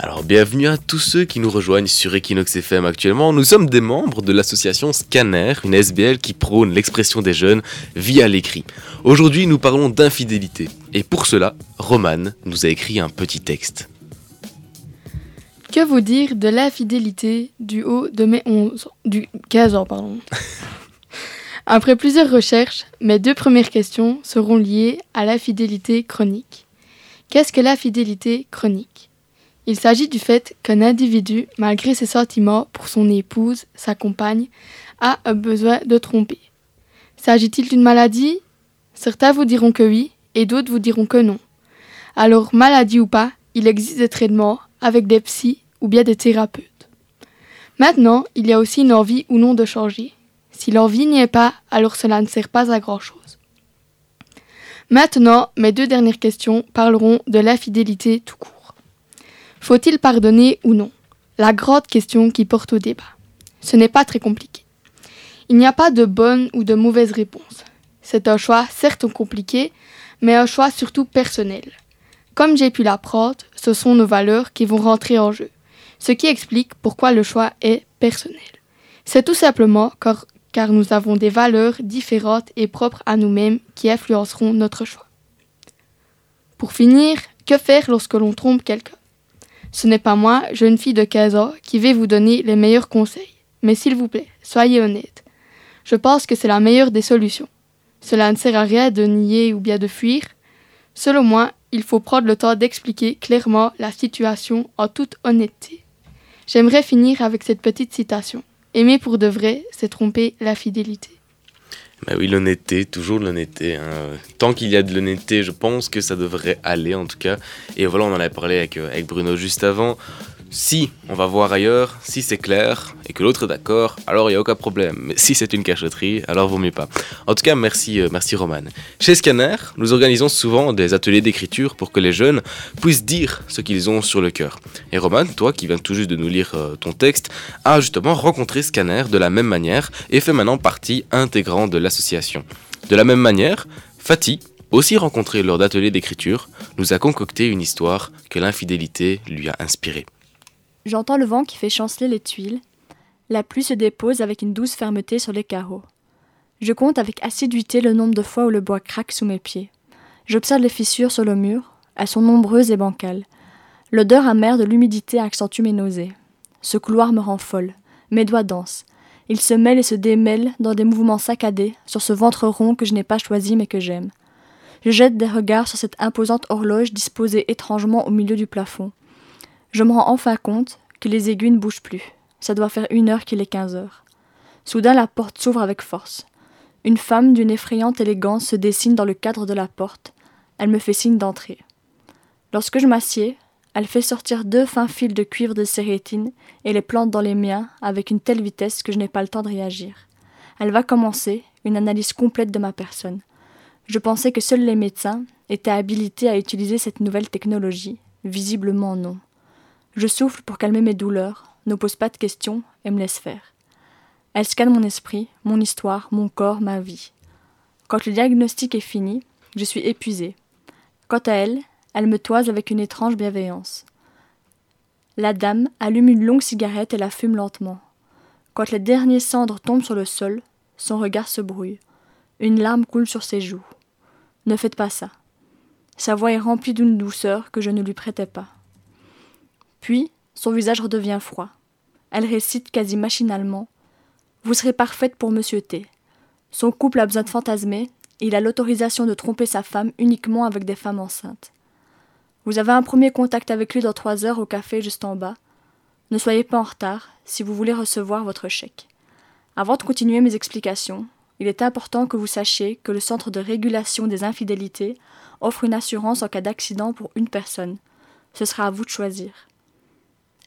Alors bienvenue à tous ceux qui nous rejoignent sur Equinox FM actuellement. Nous sommes des membres de l'association Scanner, une SBL qui prône l'expression des jeunes via l'écrit. Aujourd'hui nous parlons d'infidélité. Et pour cela, Roman nous a écrit un petit texte. Que vous dire de l'infidélité du haut de mes 11 du 15 ans pardon. Après plusieurs recherches, mes deux premières questions seront liées à l'infidélité chronique. Qu'est-ce que l'infidélité chronique? Il s'agit du fait qu'un individu, malgré ses sentiments pour son épouse, sa compagne, a un besoin de tromper. S'agit-il d'une maladie? Certains vous diront que oui et d'autres vous diront que non. Alors, maladie ou pas, il existe des traitements avec des psys ou bien des thérapeutes. Maintenant, il y a aussi une envie ou non de changer. Si l'envie n'y est pas, alors cela ne sert pas à grand-chose. Maintenant, mes deux dernières questions parleront de l'infidélité tout court. Faut-il pardonner ou non La grande question qui porte au débat. Ce n'est pas très compliqué. Il n'y a pas de bonne ou de mauvaise réponse. C'est un choix certes compliqué, mais un choix surtout personnel. Comme j'ai pu l'apprendre, ce sont nos valeurs qui vont rentrer en jeu, ce qui explique pourquoi le choix est personnel. C'est tout simplement car, nous avons des valeurs différentes et propres à nous-mêmes qui influenceront notre choix. Pour finir, que faire lorsque l'on trompe quelqu'un? Ce n'est pas moi, jeune fille de 15 ans, qui vais vous donner les meilleurs conseils. Mais s'il vous plaît, soyez honnête. Je pense que c'est la meilleure des solutions. Cela ne sert à rien de nier ou bien de fuir. Selon moi, il faut prendre le temps d'expliquer clairement la situation en toute honnêteté. J'aimerais finir avec cette petite citation. Aimer pour de vrai, c'est tromper la fidélité. Bah oui, l'honnêteté, toujours l'honnêteté. hein. Tant qu'il y a de l'honnêteté, je pense que ça devrait aller en tout cas. Et voilà, on en avait parlé avec, euh, avec Bruno juste avant. Si on va voir ailleurs, si c'est clair et que l'autre est d'accord, alors il n'y a aucun problème. Mais si c'est une cachotterie, alors vaut mieux pas. En tout cas, merci, euh, merci Roman. Chez Scanner, nous organisons souvent des ateliers d'écriture pour que les jeunes puissent dire ce qu'ils ont sur le cœur. Et Roman, toi qui viens tout juste de nous lire euh, ton texte, a justement rencontré Scanner de la même manière et fait maintenant partie intégrante de l'association. De la même manière, Fatih, aussi rencontré lors d'ateliers d'écriture, nous a concocté une histoire que l'infidélité lui a inspirée. J'entends le vent qui fait chanceler les tuiles. La pluie se dépose avec une douce fermeté sur les carreaux. Je compte avec assiduité le nombre de fois où le bois craque sous mes pieds. J'observe les fissures sur le mur. Elles sont nombreuses et bancales. L'odeur amère de l'humidité accentue mes nausées. Ce couloir me rend folle. Mes doigts dansent. Ils se mêlent et se démêlent dans des mouvements saccadés sur ce ventre rond que je n'ai pas choisi mais que j'aime. Je jette des regards sur cette imposante horloge disposée étrangement au milieu du plafond. Je me rends enfin compte que les aiguilles ne bougent plus. Ça doit faire une heure qu'il est quinze heures. Soudain la porte s'ouvre avec force. Une femme d'une effrayante élégance se dessine dans le cadre de la porte. Elle me fait signe d'entrer. Lorsque je m'assieds, elle fait sortir deux fins fils de cuivre de sérétine et les plante dans les miens avec une telle vitesse que je n'ai pas le temps de réagir. Elle va commencer une analyse complète de ma personne. Je pensais que seuls les médecins étaient habilités à utiliser cette nouvelle technologie. Visiblement non. Je souffle pour calmer mes douleurs, ne pose pas de questions et me laisse faire. Elle scanne mon esprit, mon histoire, mon corps, ma vie. Quand le diagnostic est fini, je suis épuisée. Quant à elle, elle me toise avec une étrange bienveillance. La dame allume une longue cigarette et la fume lentement. Quand les derniers cendres tombent sur le sol, son regard se brouille. Une larme coule sur ses joues. Ne faites pas ça. Sa voix est remplie d'une douceur que je ne lui prêtais pas. Puis, son visage redevient froid. Elle récite quasi machinalement Vous serez parfaite pour Monsieur T. Son couple a besoin de fantasmer, et il a l'autorisation de tromper sa femme uniquement avec des femmes enceintes. Vous avez un premier contact avec lui dans trois heures au café juste en bas. Ne soyez pas en retard si vous voulez recevoir votre chèque. Avant de continuer mes explications, il est important que vous sachiez que le Centre de régulation des infidélités offre une assurance en cas d'accident pour une personne. Ce sera à vous de choisir.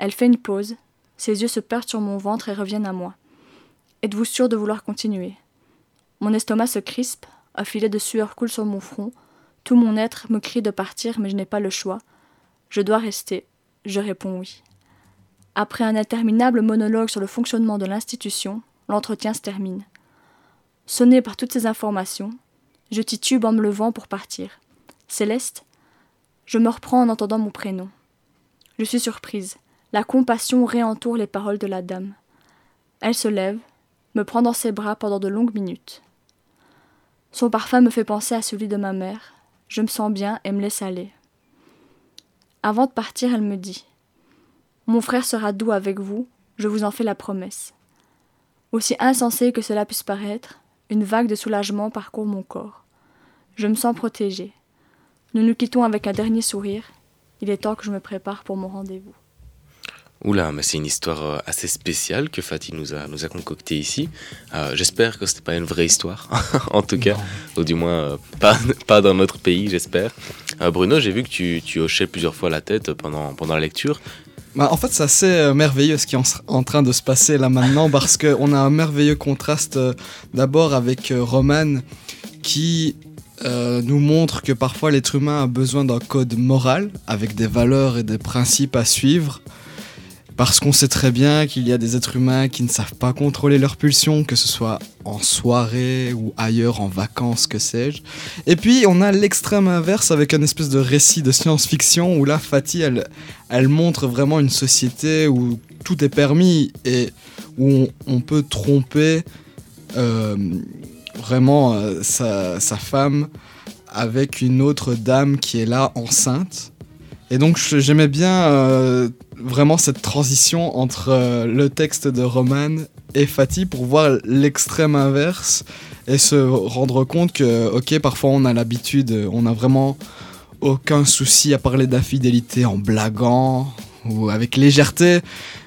Elle fait une pause, ses yeux se perdent sur mon ventre et reviennent à moi. Êtes-vous sûr de vouloir continuer? Mon estomac se crispe, un filet de sueur coule sur mon front, tout mon être me crie de partir, mais je n'ai pas le choix. Je dois rester. Je réponds oui. Après un interminable monologue sur le fonctionnement de l'institution, l'entretien se termine. Sonné par toutes ces informations, je titube en me levant pour partir. Céleste Je me reprends en entendant mon prénom. Je suis surprise. La compassion réentoure les paroles de la dame. Elle se lève, me prend dans ses bras pendant de longues minutes. Son parfum me fait penser à celui de ma mère. Je me sens bien et me laisse aller. Avant de partir, elle me dit Mon frère sera doux avec vous, je vous en fais la promesse. Aussi insensé que cela puisse paraître, une vague de soulagement parcourt mon corps. Je me sens protégée. Nous nous quittons avec un dernier sourire. Il est temps que je me prépare pour mon rendez-vous. Oula, mais c'est une histoire euh, assez spéciale que Fatih nous a, nous a concoctée ici. Euh, J'espère que c'était pas une vraie histoire, en tout cas, ou du moins euh, pas, pas dans notre pays, j'espère. Euh, Bruno, j'ai vu que tu, tu hochais plusieurs fois la tête pendant, pendant la lecture. Bah, en fait, c'est assez merveilleux ce qui est en, en train de se passer là maintenant parce qu'on a un merveilleux contraste d'abord avec Roman qui euh, nous montre que parfois l'être humain a besoin d'un code moral avec des valeurs et des principes à suivre. Parce qu'on sait très bien qu'il y a des êtres humains qui ne savent pas contrôler leurs pulsions, que ce soit en soirée ou ailleurs, en vacances, que sais-je. Et puis on a l'extrême inverse avec un espèce de récit de science-fiction où là, Fatih, elle, montre vraiment une société où tout est permis et où on, peut tromper euh, vraiment euh, sa, femme avec une autre dame qui est là enceinte. Et donc j'aimais bien euh, vraiment cette transition entre euh, le texte de Roman et Fatih pour voir l'extrême inverse et se rendre compte que, ok, parfois on a l'habitude, on a vraiment aucun souci à parler d'infidélité en blaguant ou avec légèreté,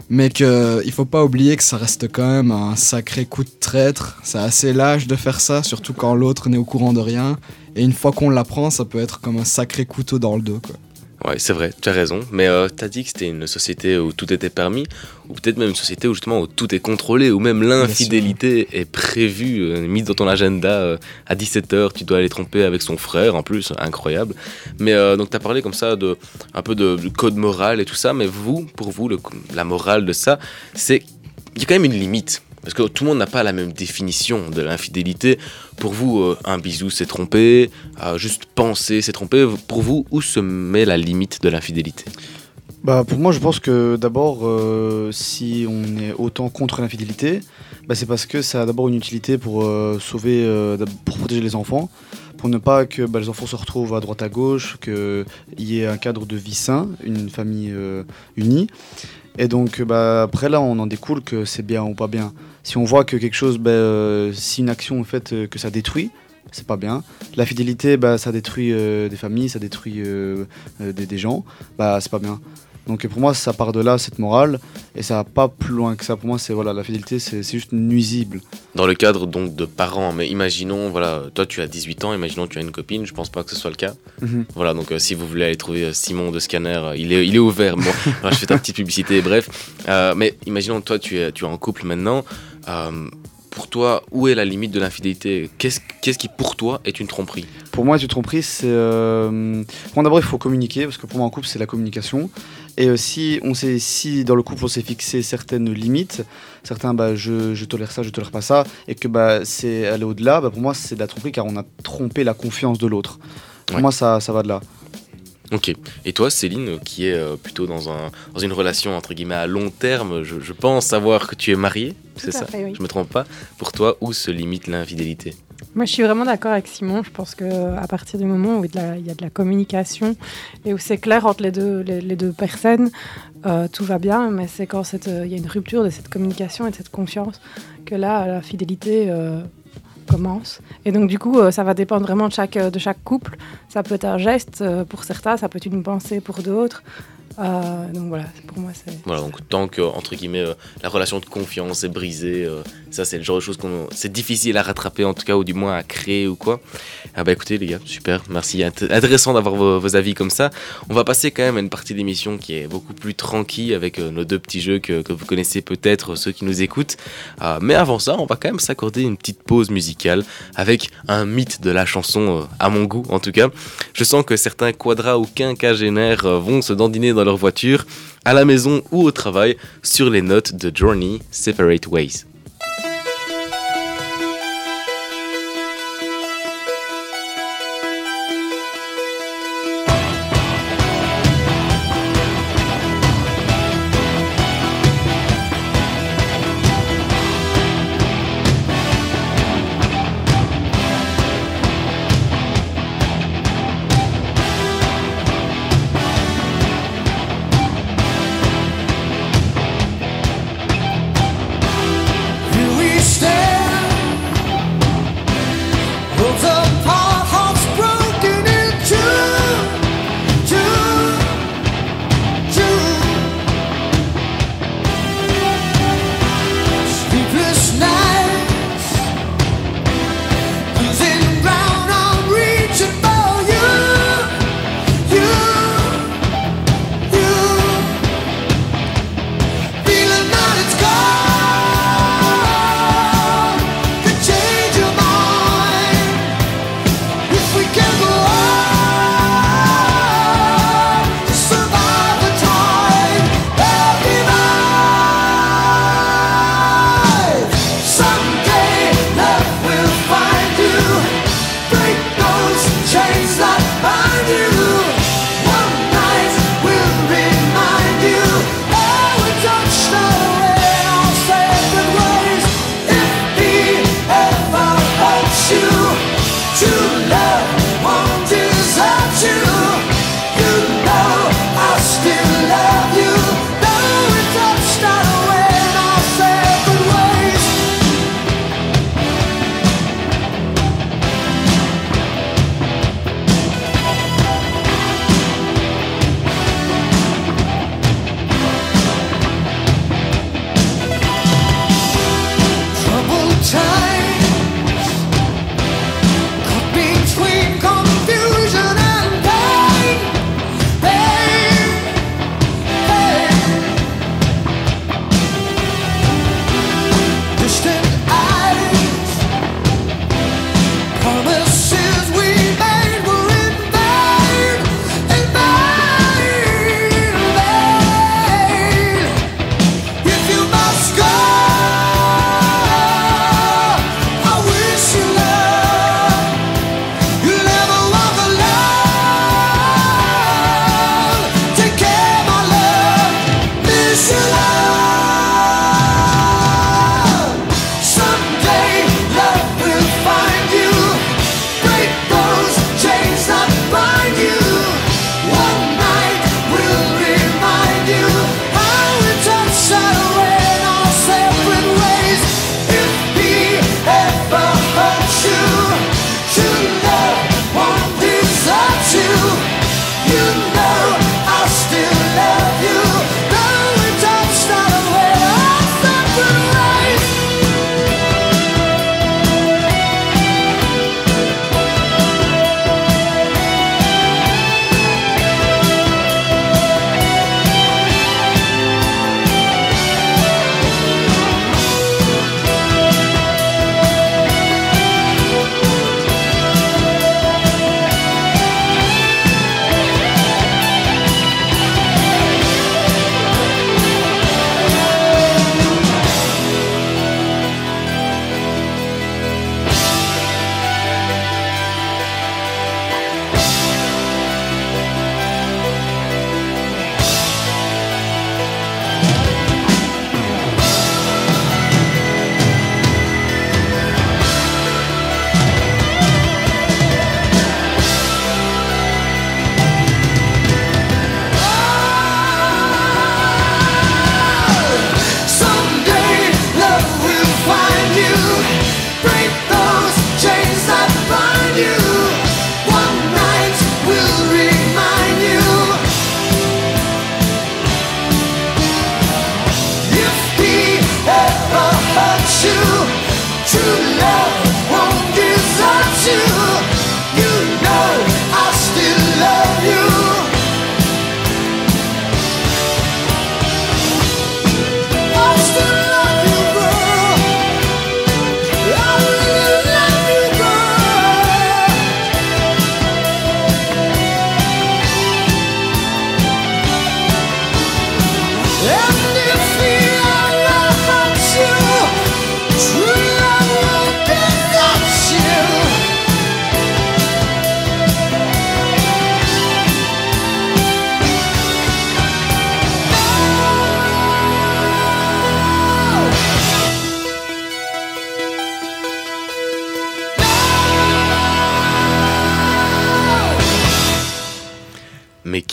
mais que il faut pas oublier que ça reste quand même un sacré coup de traître. C'est assez lâche de faire ça, surtout quand l'autre n'est au courant de rien. Et une fois qu'on l'apprend, ça peut être comme un sacré couteau dans le dos. Quoi. Ouais, c'est vrai, tu as raison. Mais euh, tu as dit que c'était une société où tout était permis, ou peut-être même une société où justement où tout est contrôlé, où même l'infidélité est prévue, euh, mise dans ton agenda euh, à 17h, tu dois aller tromper avec son frère en plus, incroyable. Mais euh, donc tu as parlé comme ça de un peu de, de code moral et tout ça, mais vous, pour vous, le- la morale de ça, c'est il y a quand même une limite. Parce que tout le monde n'a pas la même définition de l'infidélité. Pour vous, euh, un bisou, c'est tromper. euh, juste penser, c'est tromper. Pour vous, où se met la limite de l'infidélité? Bah, pour moi, je pense que d'abord, euh, si on est autant contre l'infidélité, bah, c'est parce que ça a d'abord une utilité pour euh, sauver, pour protéger les enfants, pour ne pas que bah, les enfants se retrouvent à droite à gauche, qu'il y ait un cadre de vie sain, une famille unie. Et donc, bah, après là, on en découle que c'est bien ou pas bien. Si on voit que quelque chose, bah, euh, si une action est faite euh, que ça détruit, c'est pas bien. La fidélité, bah, ça détruit euh, des familles, ça détruit des, des gens, bah, c'est pas bien. Donc pour moi, ça part de là, cette morale, et ça va pas plus loin que ça. Pour moi, c'est voilà, la fidélité, c'est juste nuisible. Dans le cadre donc de parents, mais imaginons, voilà, toi tu as 18 ans, imaginons tu as une copine, je pense pas que ce soit le cas. Mhm. Voilà, donc euh, si vous voulez aller trouver Simon de Scanner, euh, il, est, il est ouvert. Bon, voilà, je fais ta petite publicité, bref. Euh, mais imaginons toi tu es, tu es en couple maintenant. Euh, pour toi, où est la limite de l'infidélité Qu'est-ce qu'est-ce qui pour toi est une tromperie Pour moi, une tromperie, c'est. Euh... Bon, d'abord, il faut communiquer, parce que pour moi, en couple, c'est la communication. Et euh, si, on sait, si dans le couple, on s'est fixé certaines limites, certains, bah, je, je tolère ça, je tolère pas ça, et que bah, c'est aller au-delà, bah, pour moi, c'est de la tromperie, car on a trompé la confiance de l'autre. Pour Ouais. moi, ça, ça va de là. Ok. Et toi, Céline, qui est euh, plutôt dans, un, dans une relation entre guillemets à long terme, je, je pense savoir que tu es mariée, c'est ça fait, oui. Je me trompe pas. Pour toi, où se limite l'infidélité? Moi, je suis vraiment d'accord avec Simon. Je pense que à partir du moment où il y a de la, communication et où c'est clair entre les deux, les, les deux personnes, euh, tout va bien. Mais c'est quand euh, il y a une rupture de cette communication et de cette confiance que là, la fidélité euh, commence. Et donc, du coup, euh, ça va dépendre vraiment de chaque, de chaque couple. Ça peut être un geste euh, pour certains, ça peut être une pensée pour d'autres. Euh, donc voilà, pour moi, c'est. Voilà, donc tant que, entre guillemets, euh, la relation de confiance est brisée, euh, ça c'est le genre de choses qu'on... C'est difficile à rattraper en tout cas, ou du moins à créer ou quoi. Ah bah écoutez les gars, super, merci. Int- Intéressant d'avoir vos, avis comme ça. On va passer quand même à une partie d'émission qui est beaucoup plus tranquille avec euh, nos deux petits jeux que, vous connaissez peut-être, ceux qui nous écoutent. Ah, mais avant ça, on va quand même s'accorder une petite pause musicale avec un mythe de la chanson, à mon goût en tout cas. Je sens que certains quadras ou quinquagénaires vont se dandiner leur voiture, à la maison ou au travail, sur les notes de Journey Separate Ways.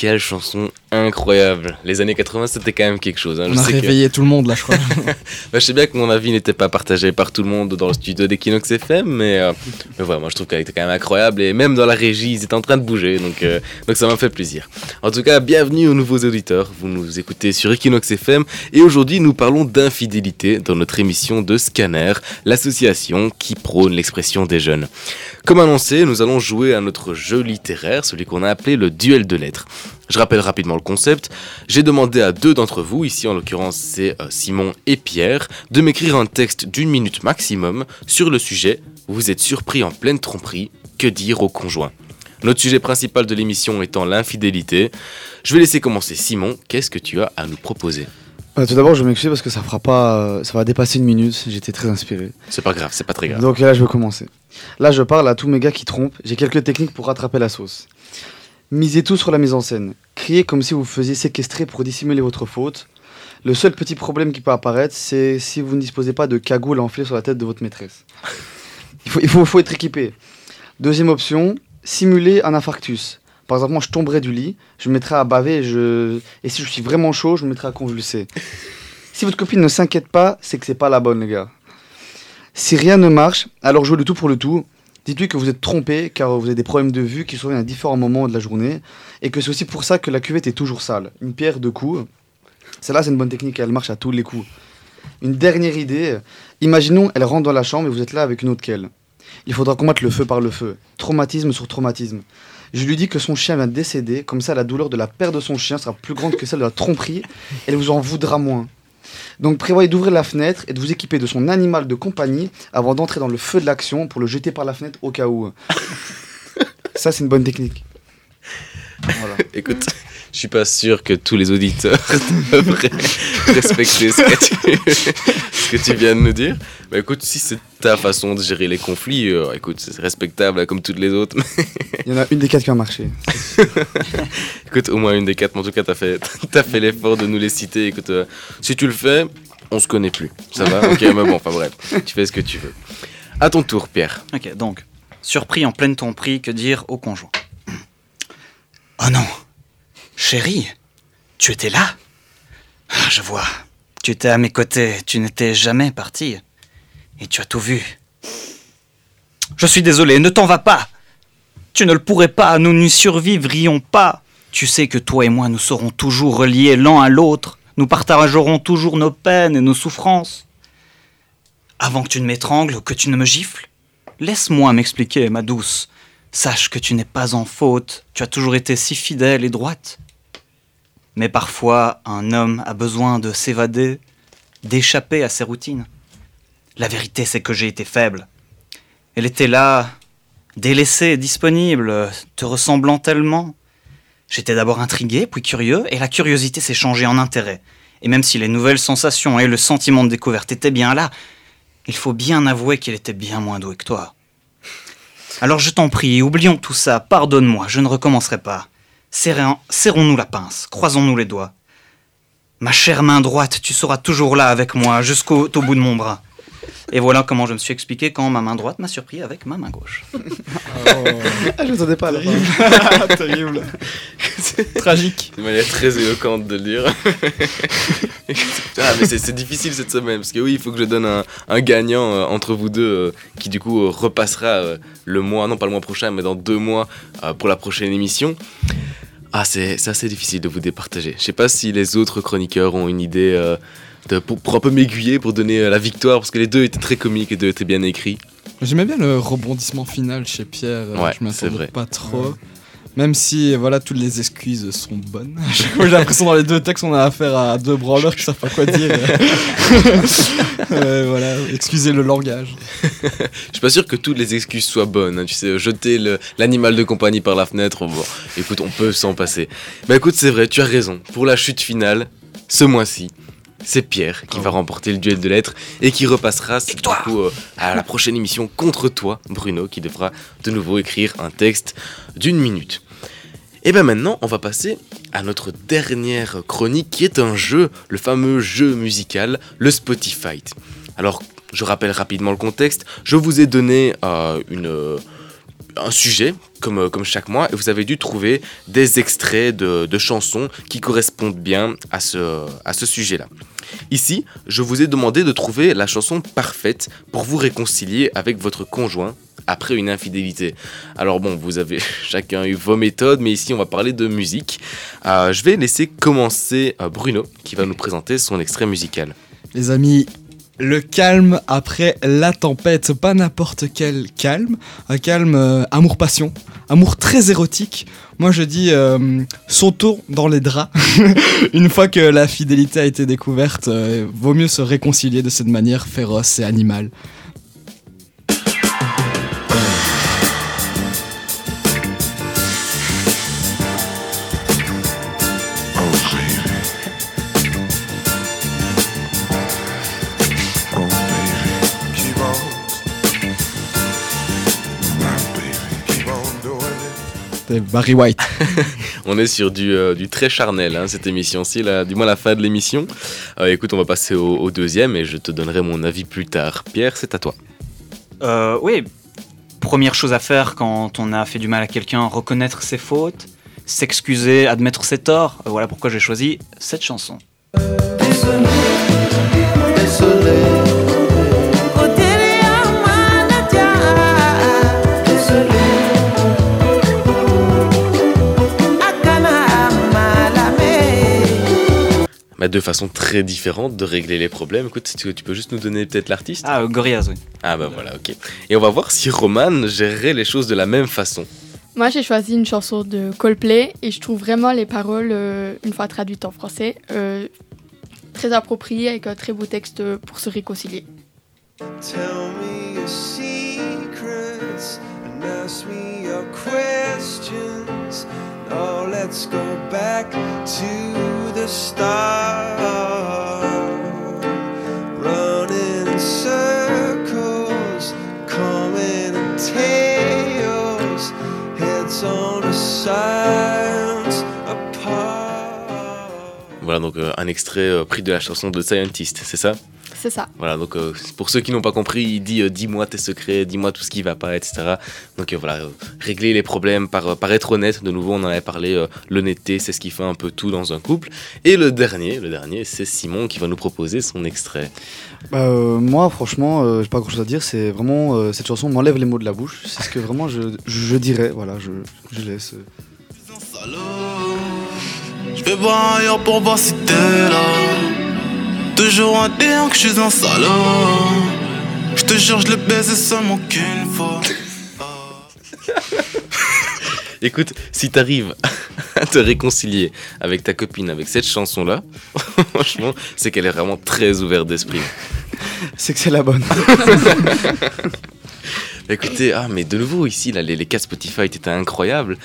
Quelle chanson incroyable. Les années 80, c'était quand même quelque chose. hein. Je On a sais que- réveillé tout le monde là, je crois. Bah, je sais bien que mon avis n'était pas partagé par tout le monde dans le studio d'Equinox FM, mais, euh, mais voilà, moi je trouve qu'elle était quand même incroyable et même dans la régie, ils étaient en train de bouger, donc, euh, donc ça m'a fait plaisir. En tout cas, bienvenue aux nouveaux auditeurs, vous nous écoutez sur Equinox FM et aujourd'hui nous parlons d'infidélité dans notre émission de Scanner, l'association qui prône l'expression des jeunes. Comme annoncé, nous allons jouer à notre jeu littéraire, celui qu'on a appelé le duel de lettres. Je rappelle rapidement le concept. J'ai demandé à deux d'entre vous, ici en l'occurrence c'est euh, Simon et Pierre, de m'écrire un texte d'une minute maximum sur le sujet Vous êtes surpris en pleine tromperie, que dire au conjoint? Notre sujet principal de l'émission étant l'infidélité. Je vais laisser commencer Simon, qu'est-ce que tu as à nous proposer? Euh, tout d'abord, je m'excuse parce que ça fera pas, euh, ça va dépasser une minute. J'étais très inspiré. C'est pas grave, c'est pas très grave. Donc là, je vais commencer. Là, je parle à tous mes gars qui trompent. J'ai quelques techniques pour rattraper la sauce. Misez tout sur la mise en scène. Criez comme si vous faisiez séquestrer pour dissimuler votre faute. Le seul petit problème qui peut apparaître, c'est si vous ne disposez pas de cagoule à enfler sur la tête de votre maîtresse. Il faut, être équipé. Deuxième option, simuler un infarctus. Par exemple, moi, je tomberais du lit, je me mettrais à baver et, si je suis vraiment chaud, je me mettrais à convulser. Si votre copine ne s'inquiète pas, c'est que c'est pas la bonne, les gars. Si rien ne marche, alors jouez le tout pour le tout. Dites-lui que vous êtes trompé car vous avez des problèmes de vue qui surviennent à différents moments de la journée et que c'est aussi pour ça que la cuvette est toujours sale. Une pierre deux coups. Celle-là, c'est une bonne technique, elle marche à tous les coups. Une dernière idée. Imaginons, elle rentre dans la chambre et vous êtes là avec une autre qu'elle. Il faudra combattre le feu par le feu. Traumatisme sur traumatisme. Je lui dis que son chien vient de décéder, comme ça la douleur de la perte de son chien sera plus grande que celle de la tromperie, elle vous en voudra moins. Donc prévoyez d'ouvrir la fenêtre et de vous équiper de son animal de compagnie avant d'entrer dans le feu de l'action pour le jeter par la fenêtre au cas où. Ça, c'est une bonne technique. Écoute, je suis pas sûr que tous les auditeurs devraient respecter ce que, tu, ce que tu viens de nous dire. Bah écoute, si c'est ta façon de gérer les conflits, euh, écoute, c'est respectable comme toutes les autres. mais- Il y en a une des quatre qui a marché. écoute, au moins une des quatre, mais en tout cas, t'as fait, t'as fait l'effort de nous les citer. Écoute, euh, si tu le fais, on se connaît plus. Ça va? Ok, mais bon, enfin bref, tu fais ce que tu veux. À ton tour, Pierre. Ok, donc, surpris en pleine tromperie, que dire au conjoint? Oh non Chérie, tu étais là? Ah, Je vois. Tu étais à mes côtés, tu n'étais jamais partie. Et tu as tout vu. Je suis désolé, ne t'en va pas Tu ne le pourrais pas, nous n'y survivrions pas Tu sais que toi et moi, nous serons toujours reliés l'un à l'autre. Nous partagerons toujours nos peines et nos souffrances. Avant que tu ne m'étrangles ou que tu ne me gifles, laisse-moi m'expliquer, ma douce. Sache que tu n'es pas en faute, tu as toujours été si fidèle et droite. Mais parfois, un homme a besoin de s'évader, d'échapper à ses routines. La vérité, c'est que j'ai été faible. Elle était là, délaissée, disponible, te ressemblant tellement. J'étais d'abord intrigué, puis curieux, et la curiosité s'est changée en intérêt. Et même si les nouvelles sensations et le sentiment de découverte étaient bien là, il faut bien avouer qu'il était bien moins doué que toi. Alors je t'en prie, oublions tout ça, pardonne-moi, je ne recommencerai pas. Serrons- Serrons-nous la pince, croisons-nous les doigts. Ma chère main droite, tu seras toujours là avec moi, jusqu'au au bout de mon bras. Et voilà comment je me suis expliqué quand ma main droite m'a surpris avec ma main gauche. Ah, je m'attendais pas à la Terrible. Terrible. Tragique. De manière très éloquente de le dire. ah, mais c'est c'est difficile cette semaine, parce que oui, il faut que je donne un, un gagnant euh, entre vous deux, euh, qui du coup euh, repassera euh, le mois, non pas le mois prochain, mais dans deux mois euh, pour la prochaine émission. Ah, c'est c'est assez difficile de vous départager. Je sais pas si les autres chroniqueurs ont une idée euh, de, pour, pour un peu m'aiguiller, pour donner euh, la victoire, parce que les deux étaient très comiques, les deux étaient bien écrits. J'aimais bien le rebondissement final chez Pierre. euh, Ouais, je m'attendais c'est vrai. pas trop. Même si voilà toutes les excuses sont bonnes. J'ai l'impression dans les deux textes on a affaire à deux branleurs qui savent pas quoi dire. Euh, voilà, excusez le langage. Je suis pas sûr que toutes les excuses soient bonnes. hein. Tu sais, jeter le- l'animal de compagnie par la fenêtre, bon, écoute, on peut s'en passer. Mais écoute, c'est vrai, tu as raison. Pour la chute finale, ce mois-ci, c'est Pierre qui va remporter le duel de lettres et qui repassera du coup euh, à la prochaine émission contre toi, Bruno, qui devra de nouveau écrire un texte d'une minute. Et bien maintenant, on va passer à notre dernière chronique qui est un jeu, le fameux jeu musical, le Spotify. Alors, je rappelle rapidement le contexte. Je vous ai donné euh, une, un sujet, comme, euh, comme chaque mois, et vous avez dû trouver des extraits de, de chansons qui correspondent bien à ce, à ce sujet-là. Ici, je vous ai demandé de trouver la chanson parfaite pour vous réconcilier avec votre conjoint après une infidélité. Alors bon, vous avez chacun eu vos méthodes, mais ici on va parler de musique. Euh, je vais laisser commencer euh, Bruno qui va nous présenter son extrait musical. Les amis, le calme après la tempête, pas n'importe quel calme, un calme euh, amour-passion, amour très érotique. Moi je dis euh, sautons dans les draps. Une fois que la fidélité a été découverte, euh, vaut mieux se réconcilier de cette manière féroce et animale. C'est Barry White. On est sur du, euh, du très charnel, hein, cette émission-ci, du moins la fin de l'émission. Euh, écoute, on va passer au, au deuxième et je te donnerai mon avis plus tard. Pierre, c'est à toi. Euh, oui, première chose à faire quand on a fait du mal à quelqu'un, reconnaître ses fautes, s'excuser, admettre ses torts. Voilà pourquoi j'ai choisi cette chanson. Bah, deux façons très différentes de régler les problèmes. Écoute, tu, tu peux juste nous donner peut-être l'artiste Ah, euh, Gorillaz, oui. Ah bah voilà, ok. Et on va voir si Roman gérerait les choses de la même façon. Moi, j'ai choisi une chanson de Coldplay et je trouve vraiment les paroles, euh, une fois traduites en français, euh, très appropriées avec un très beau texte pour se réconcilier. Tell me ask me your questions. Let's go back to the start. Voilà donc euh, un extrait euh, pris de la chanson de Scientist, c'est ça? C'est ça. Voilà, donc euh, pour ceux qui n'ont pas compris, il dit euh, dis-moi tes secrets, dis-moi tout ce qui va pas, etc. Donc euh, voilà, euh, régler les problèmes par, euh, par être honnête. De nouveau, on en avait parlé, euh, l'honnêteté, c'est ce qui fait un peu tout dans un couple. Et le dernier, le dernier, c'est Simon qui va nous proposer son extrait. Bah, euh, moi, franchement, euh, j'ai pas grand chose à dire. C'est vraiment euh, cette chanson m'enlève les mots de la bouche. C'est ce que vraiment je, je, je dirais. Voilà, je, je laisse. Je vais voir ailleurs pour voir si t'es là. Toujours à dire que je suis un salaud. Je te jure, je l'ai baisé seulement qu'une fois. Écoute, si t'arrives à te réconcilier avec ta copine avec cette chanson-là, franchement, c'est qu'elle est vraiment très ouverte d'esprit. C'est que c'est la bonne. Écoutez, ah, mais de nouveau ici, là, les, les cas Spotify étaient incroyables.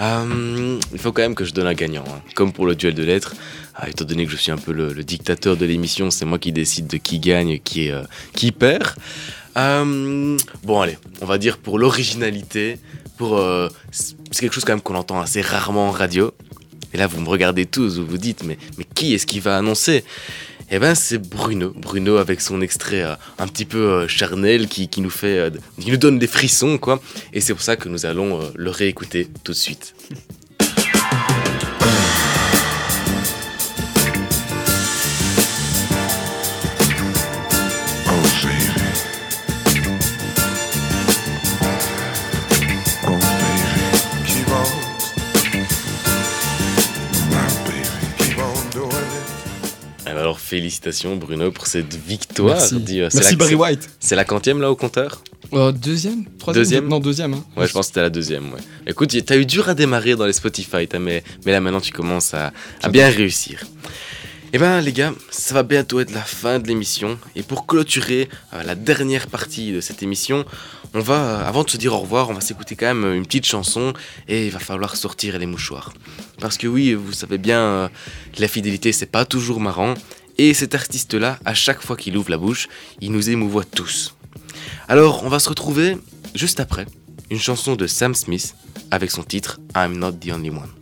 Euh, il faut quand même que je donne un gagnant, hein. comme pour le duel de lettres. Ah, étant donné que je suis un peu le, dictateur de l'émission, c'est moi qui décide de qui gagne, qui, euh, qui perd. Euh, bon, allez, on va dire pour l'originalité, pour c'est quelque chose quand même qu'on entend assez rarement en radio. Et là, vous me regardez tous, vous vous dites, mais, mais qui est-ce qui va annoncer? Eh ben, c'est Bruno. Bruno avec son extrait euh, un petit peu euh, charnel qui, qui nous fait, euh, qui nous donne des frissons, quoi. Et c'est pour ça que nous allons le réécouter tout de suite. Alors, félicitations Bruno pour cette victoire. Merci. Euh, Merci, la- Barry White. C'est la quantième là au compteur? Euh, deuxième? Troisième Deuxième Non, deuxième. hein. Ouais, je pense que c'était la deuxième. Ouais. Écoute, t'as eu dur à démarrer dans les Spotify, t'as- mais, mais là maintenant tu commences à, à bien réussir. Eh ben les gars, ça va bientôt être la fin de l'émission. Et pour clôturer euh, la dernière partie de cette émission, on va, euh, avant de se dire au revoir, on va s'écouter quand même une petite chanson et il va falloir sortir les mouchoirs. Parce que oui, vous savez bien, euh, la fidélité c'est pas toujours marrant. Et cet artiste-là, à chaque fois qu'il ouvre la bouche, il nous émouvoit tous. Alors, on va se retrouver juste après une chanson de Sam Smith avec son titre I'm Not the Only One.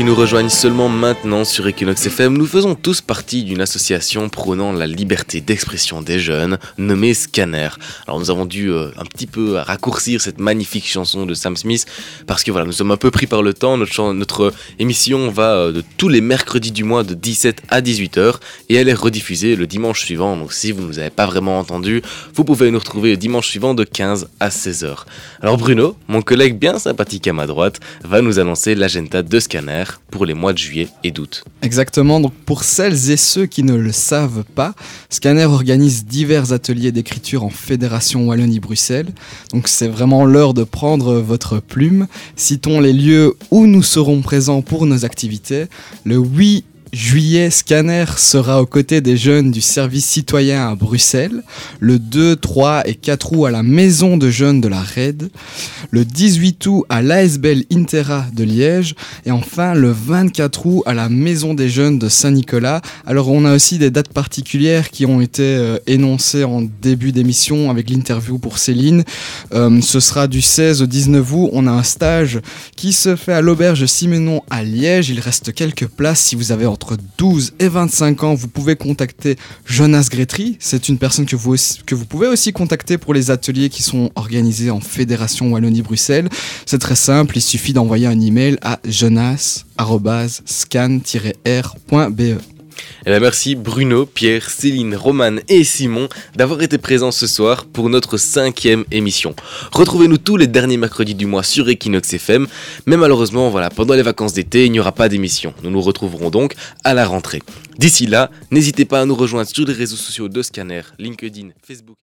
Qui nous rejoignent seulement maintenant sur Equinox FM, nous faisons tous partie d'une association prônant la liberté d'expression des jeunes, nommée Scanner. Alors nous avons dû euh, un petit peu raccourcir cette magnifique chanson de Sam Smith, parce que voilà, nous sommes un peu pris par le temps, notre, notre émission va euh, de tous les mercredis du mois de 17 à 18h, et elle est rediffusée le dimanche suivant, donc si vous ne nous avez pas vraiment entendu, vous pouvez nous retrouver le dimanche suivant de 15 à 16h. Alors Bruno, mon collègue bien sympathique à ma droite, va nous annoncer l'agenda de Scanner pour les mois de juillet et d'août. Exactement, donc pour celles et ceux qui ne le savent pas, Scanner organise divers ateliers d'écriture en Fédération Wallonie-Bruxelles. Donc c'est vraiment l'heure de prendre votre plume. Citons les lieux où nous serons présents pour nos activités. Le 8 juillet, Scanner sera aux côtés des jeunes du service citoyen à Bruxelles. Le 2, 3 et 4 août à la maison de jeunes de la RED. Le 18 août à l'ASBL Intera de Liège. Et enfin le 24 août à la maison des jeunes de Saint-Nicolas. Alors on a aussi des dates particulières qui ont été euh, énoncées en début d'émission avec l'interview pour Céline. Euh, ce sera du 16 au 19 août. On a un stage qui se fait à l'auberge Simenon à Liège. Il reste quelques places. Si vous avez entre 12 et 25 ans, vous pouvez contacter Jonas Gretry. C'est une personne que vous, aussi- que vous pouvez aussi contacter pour les ateliers qui sont organisés en Fédération Wallonie-Bruxelles. C'est très simple. Il suffit d'envoyer un email à jonas.scan-r.be. Eh bien, merci Bruno, Pierre, Céline, Romane et Simon d'avoir été présents ce soir pour notre cinquième émission. Retrouvez-nous tous les derniers mercredis du mois sur Equinox FM, mais malheureusement, voilà, pendant les vacances d'été, il n'y aura pas d'émission. Nous nous retrouverons donc à la rentrée. D'ici là, n'hésitez pas à nous rejoindre sur les réseaux sociaux de Scanner, LinkedIn, Facebook.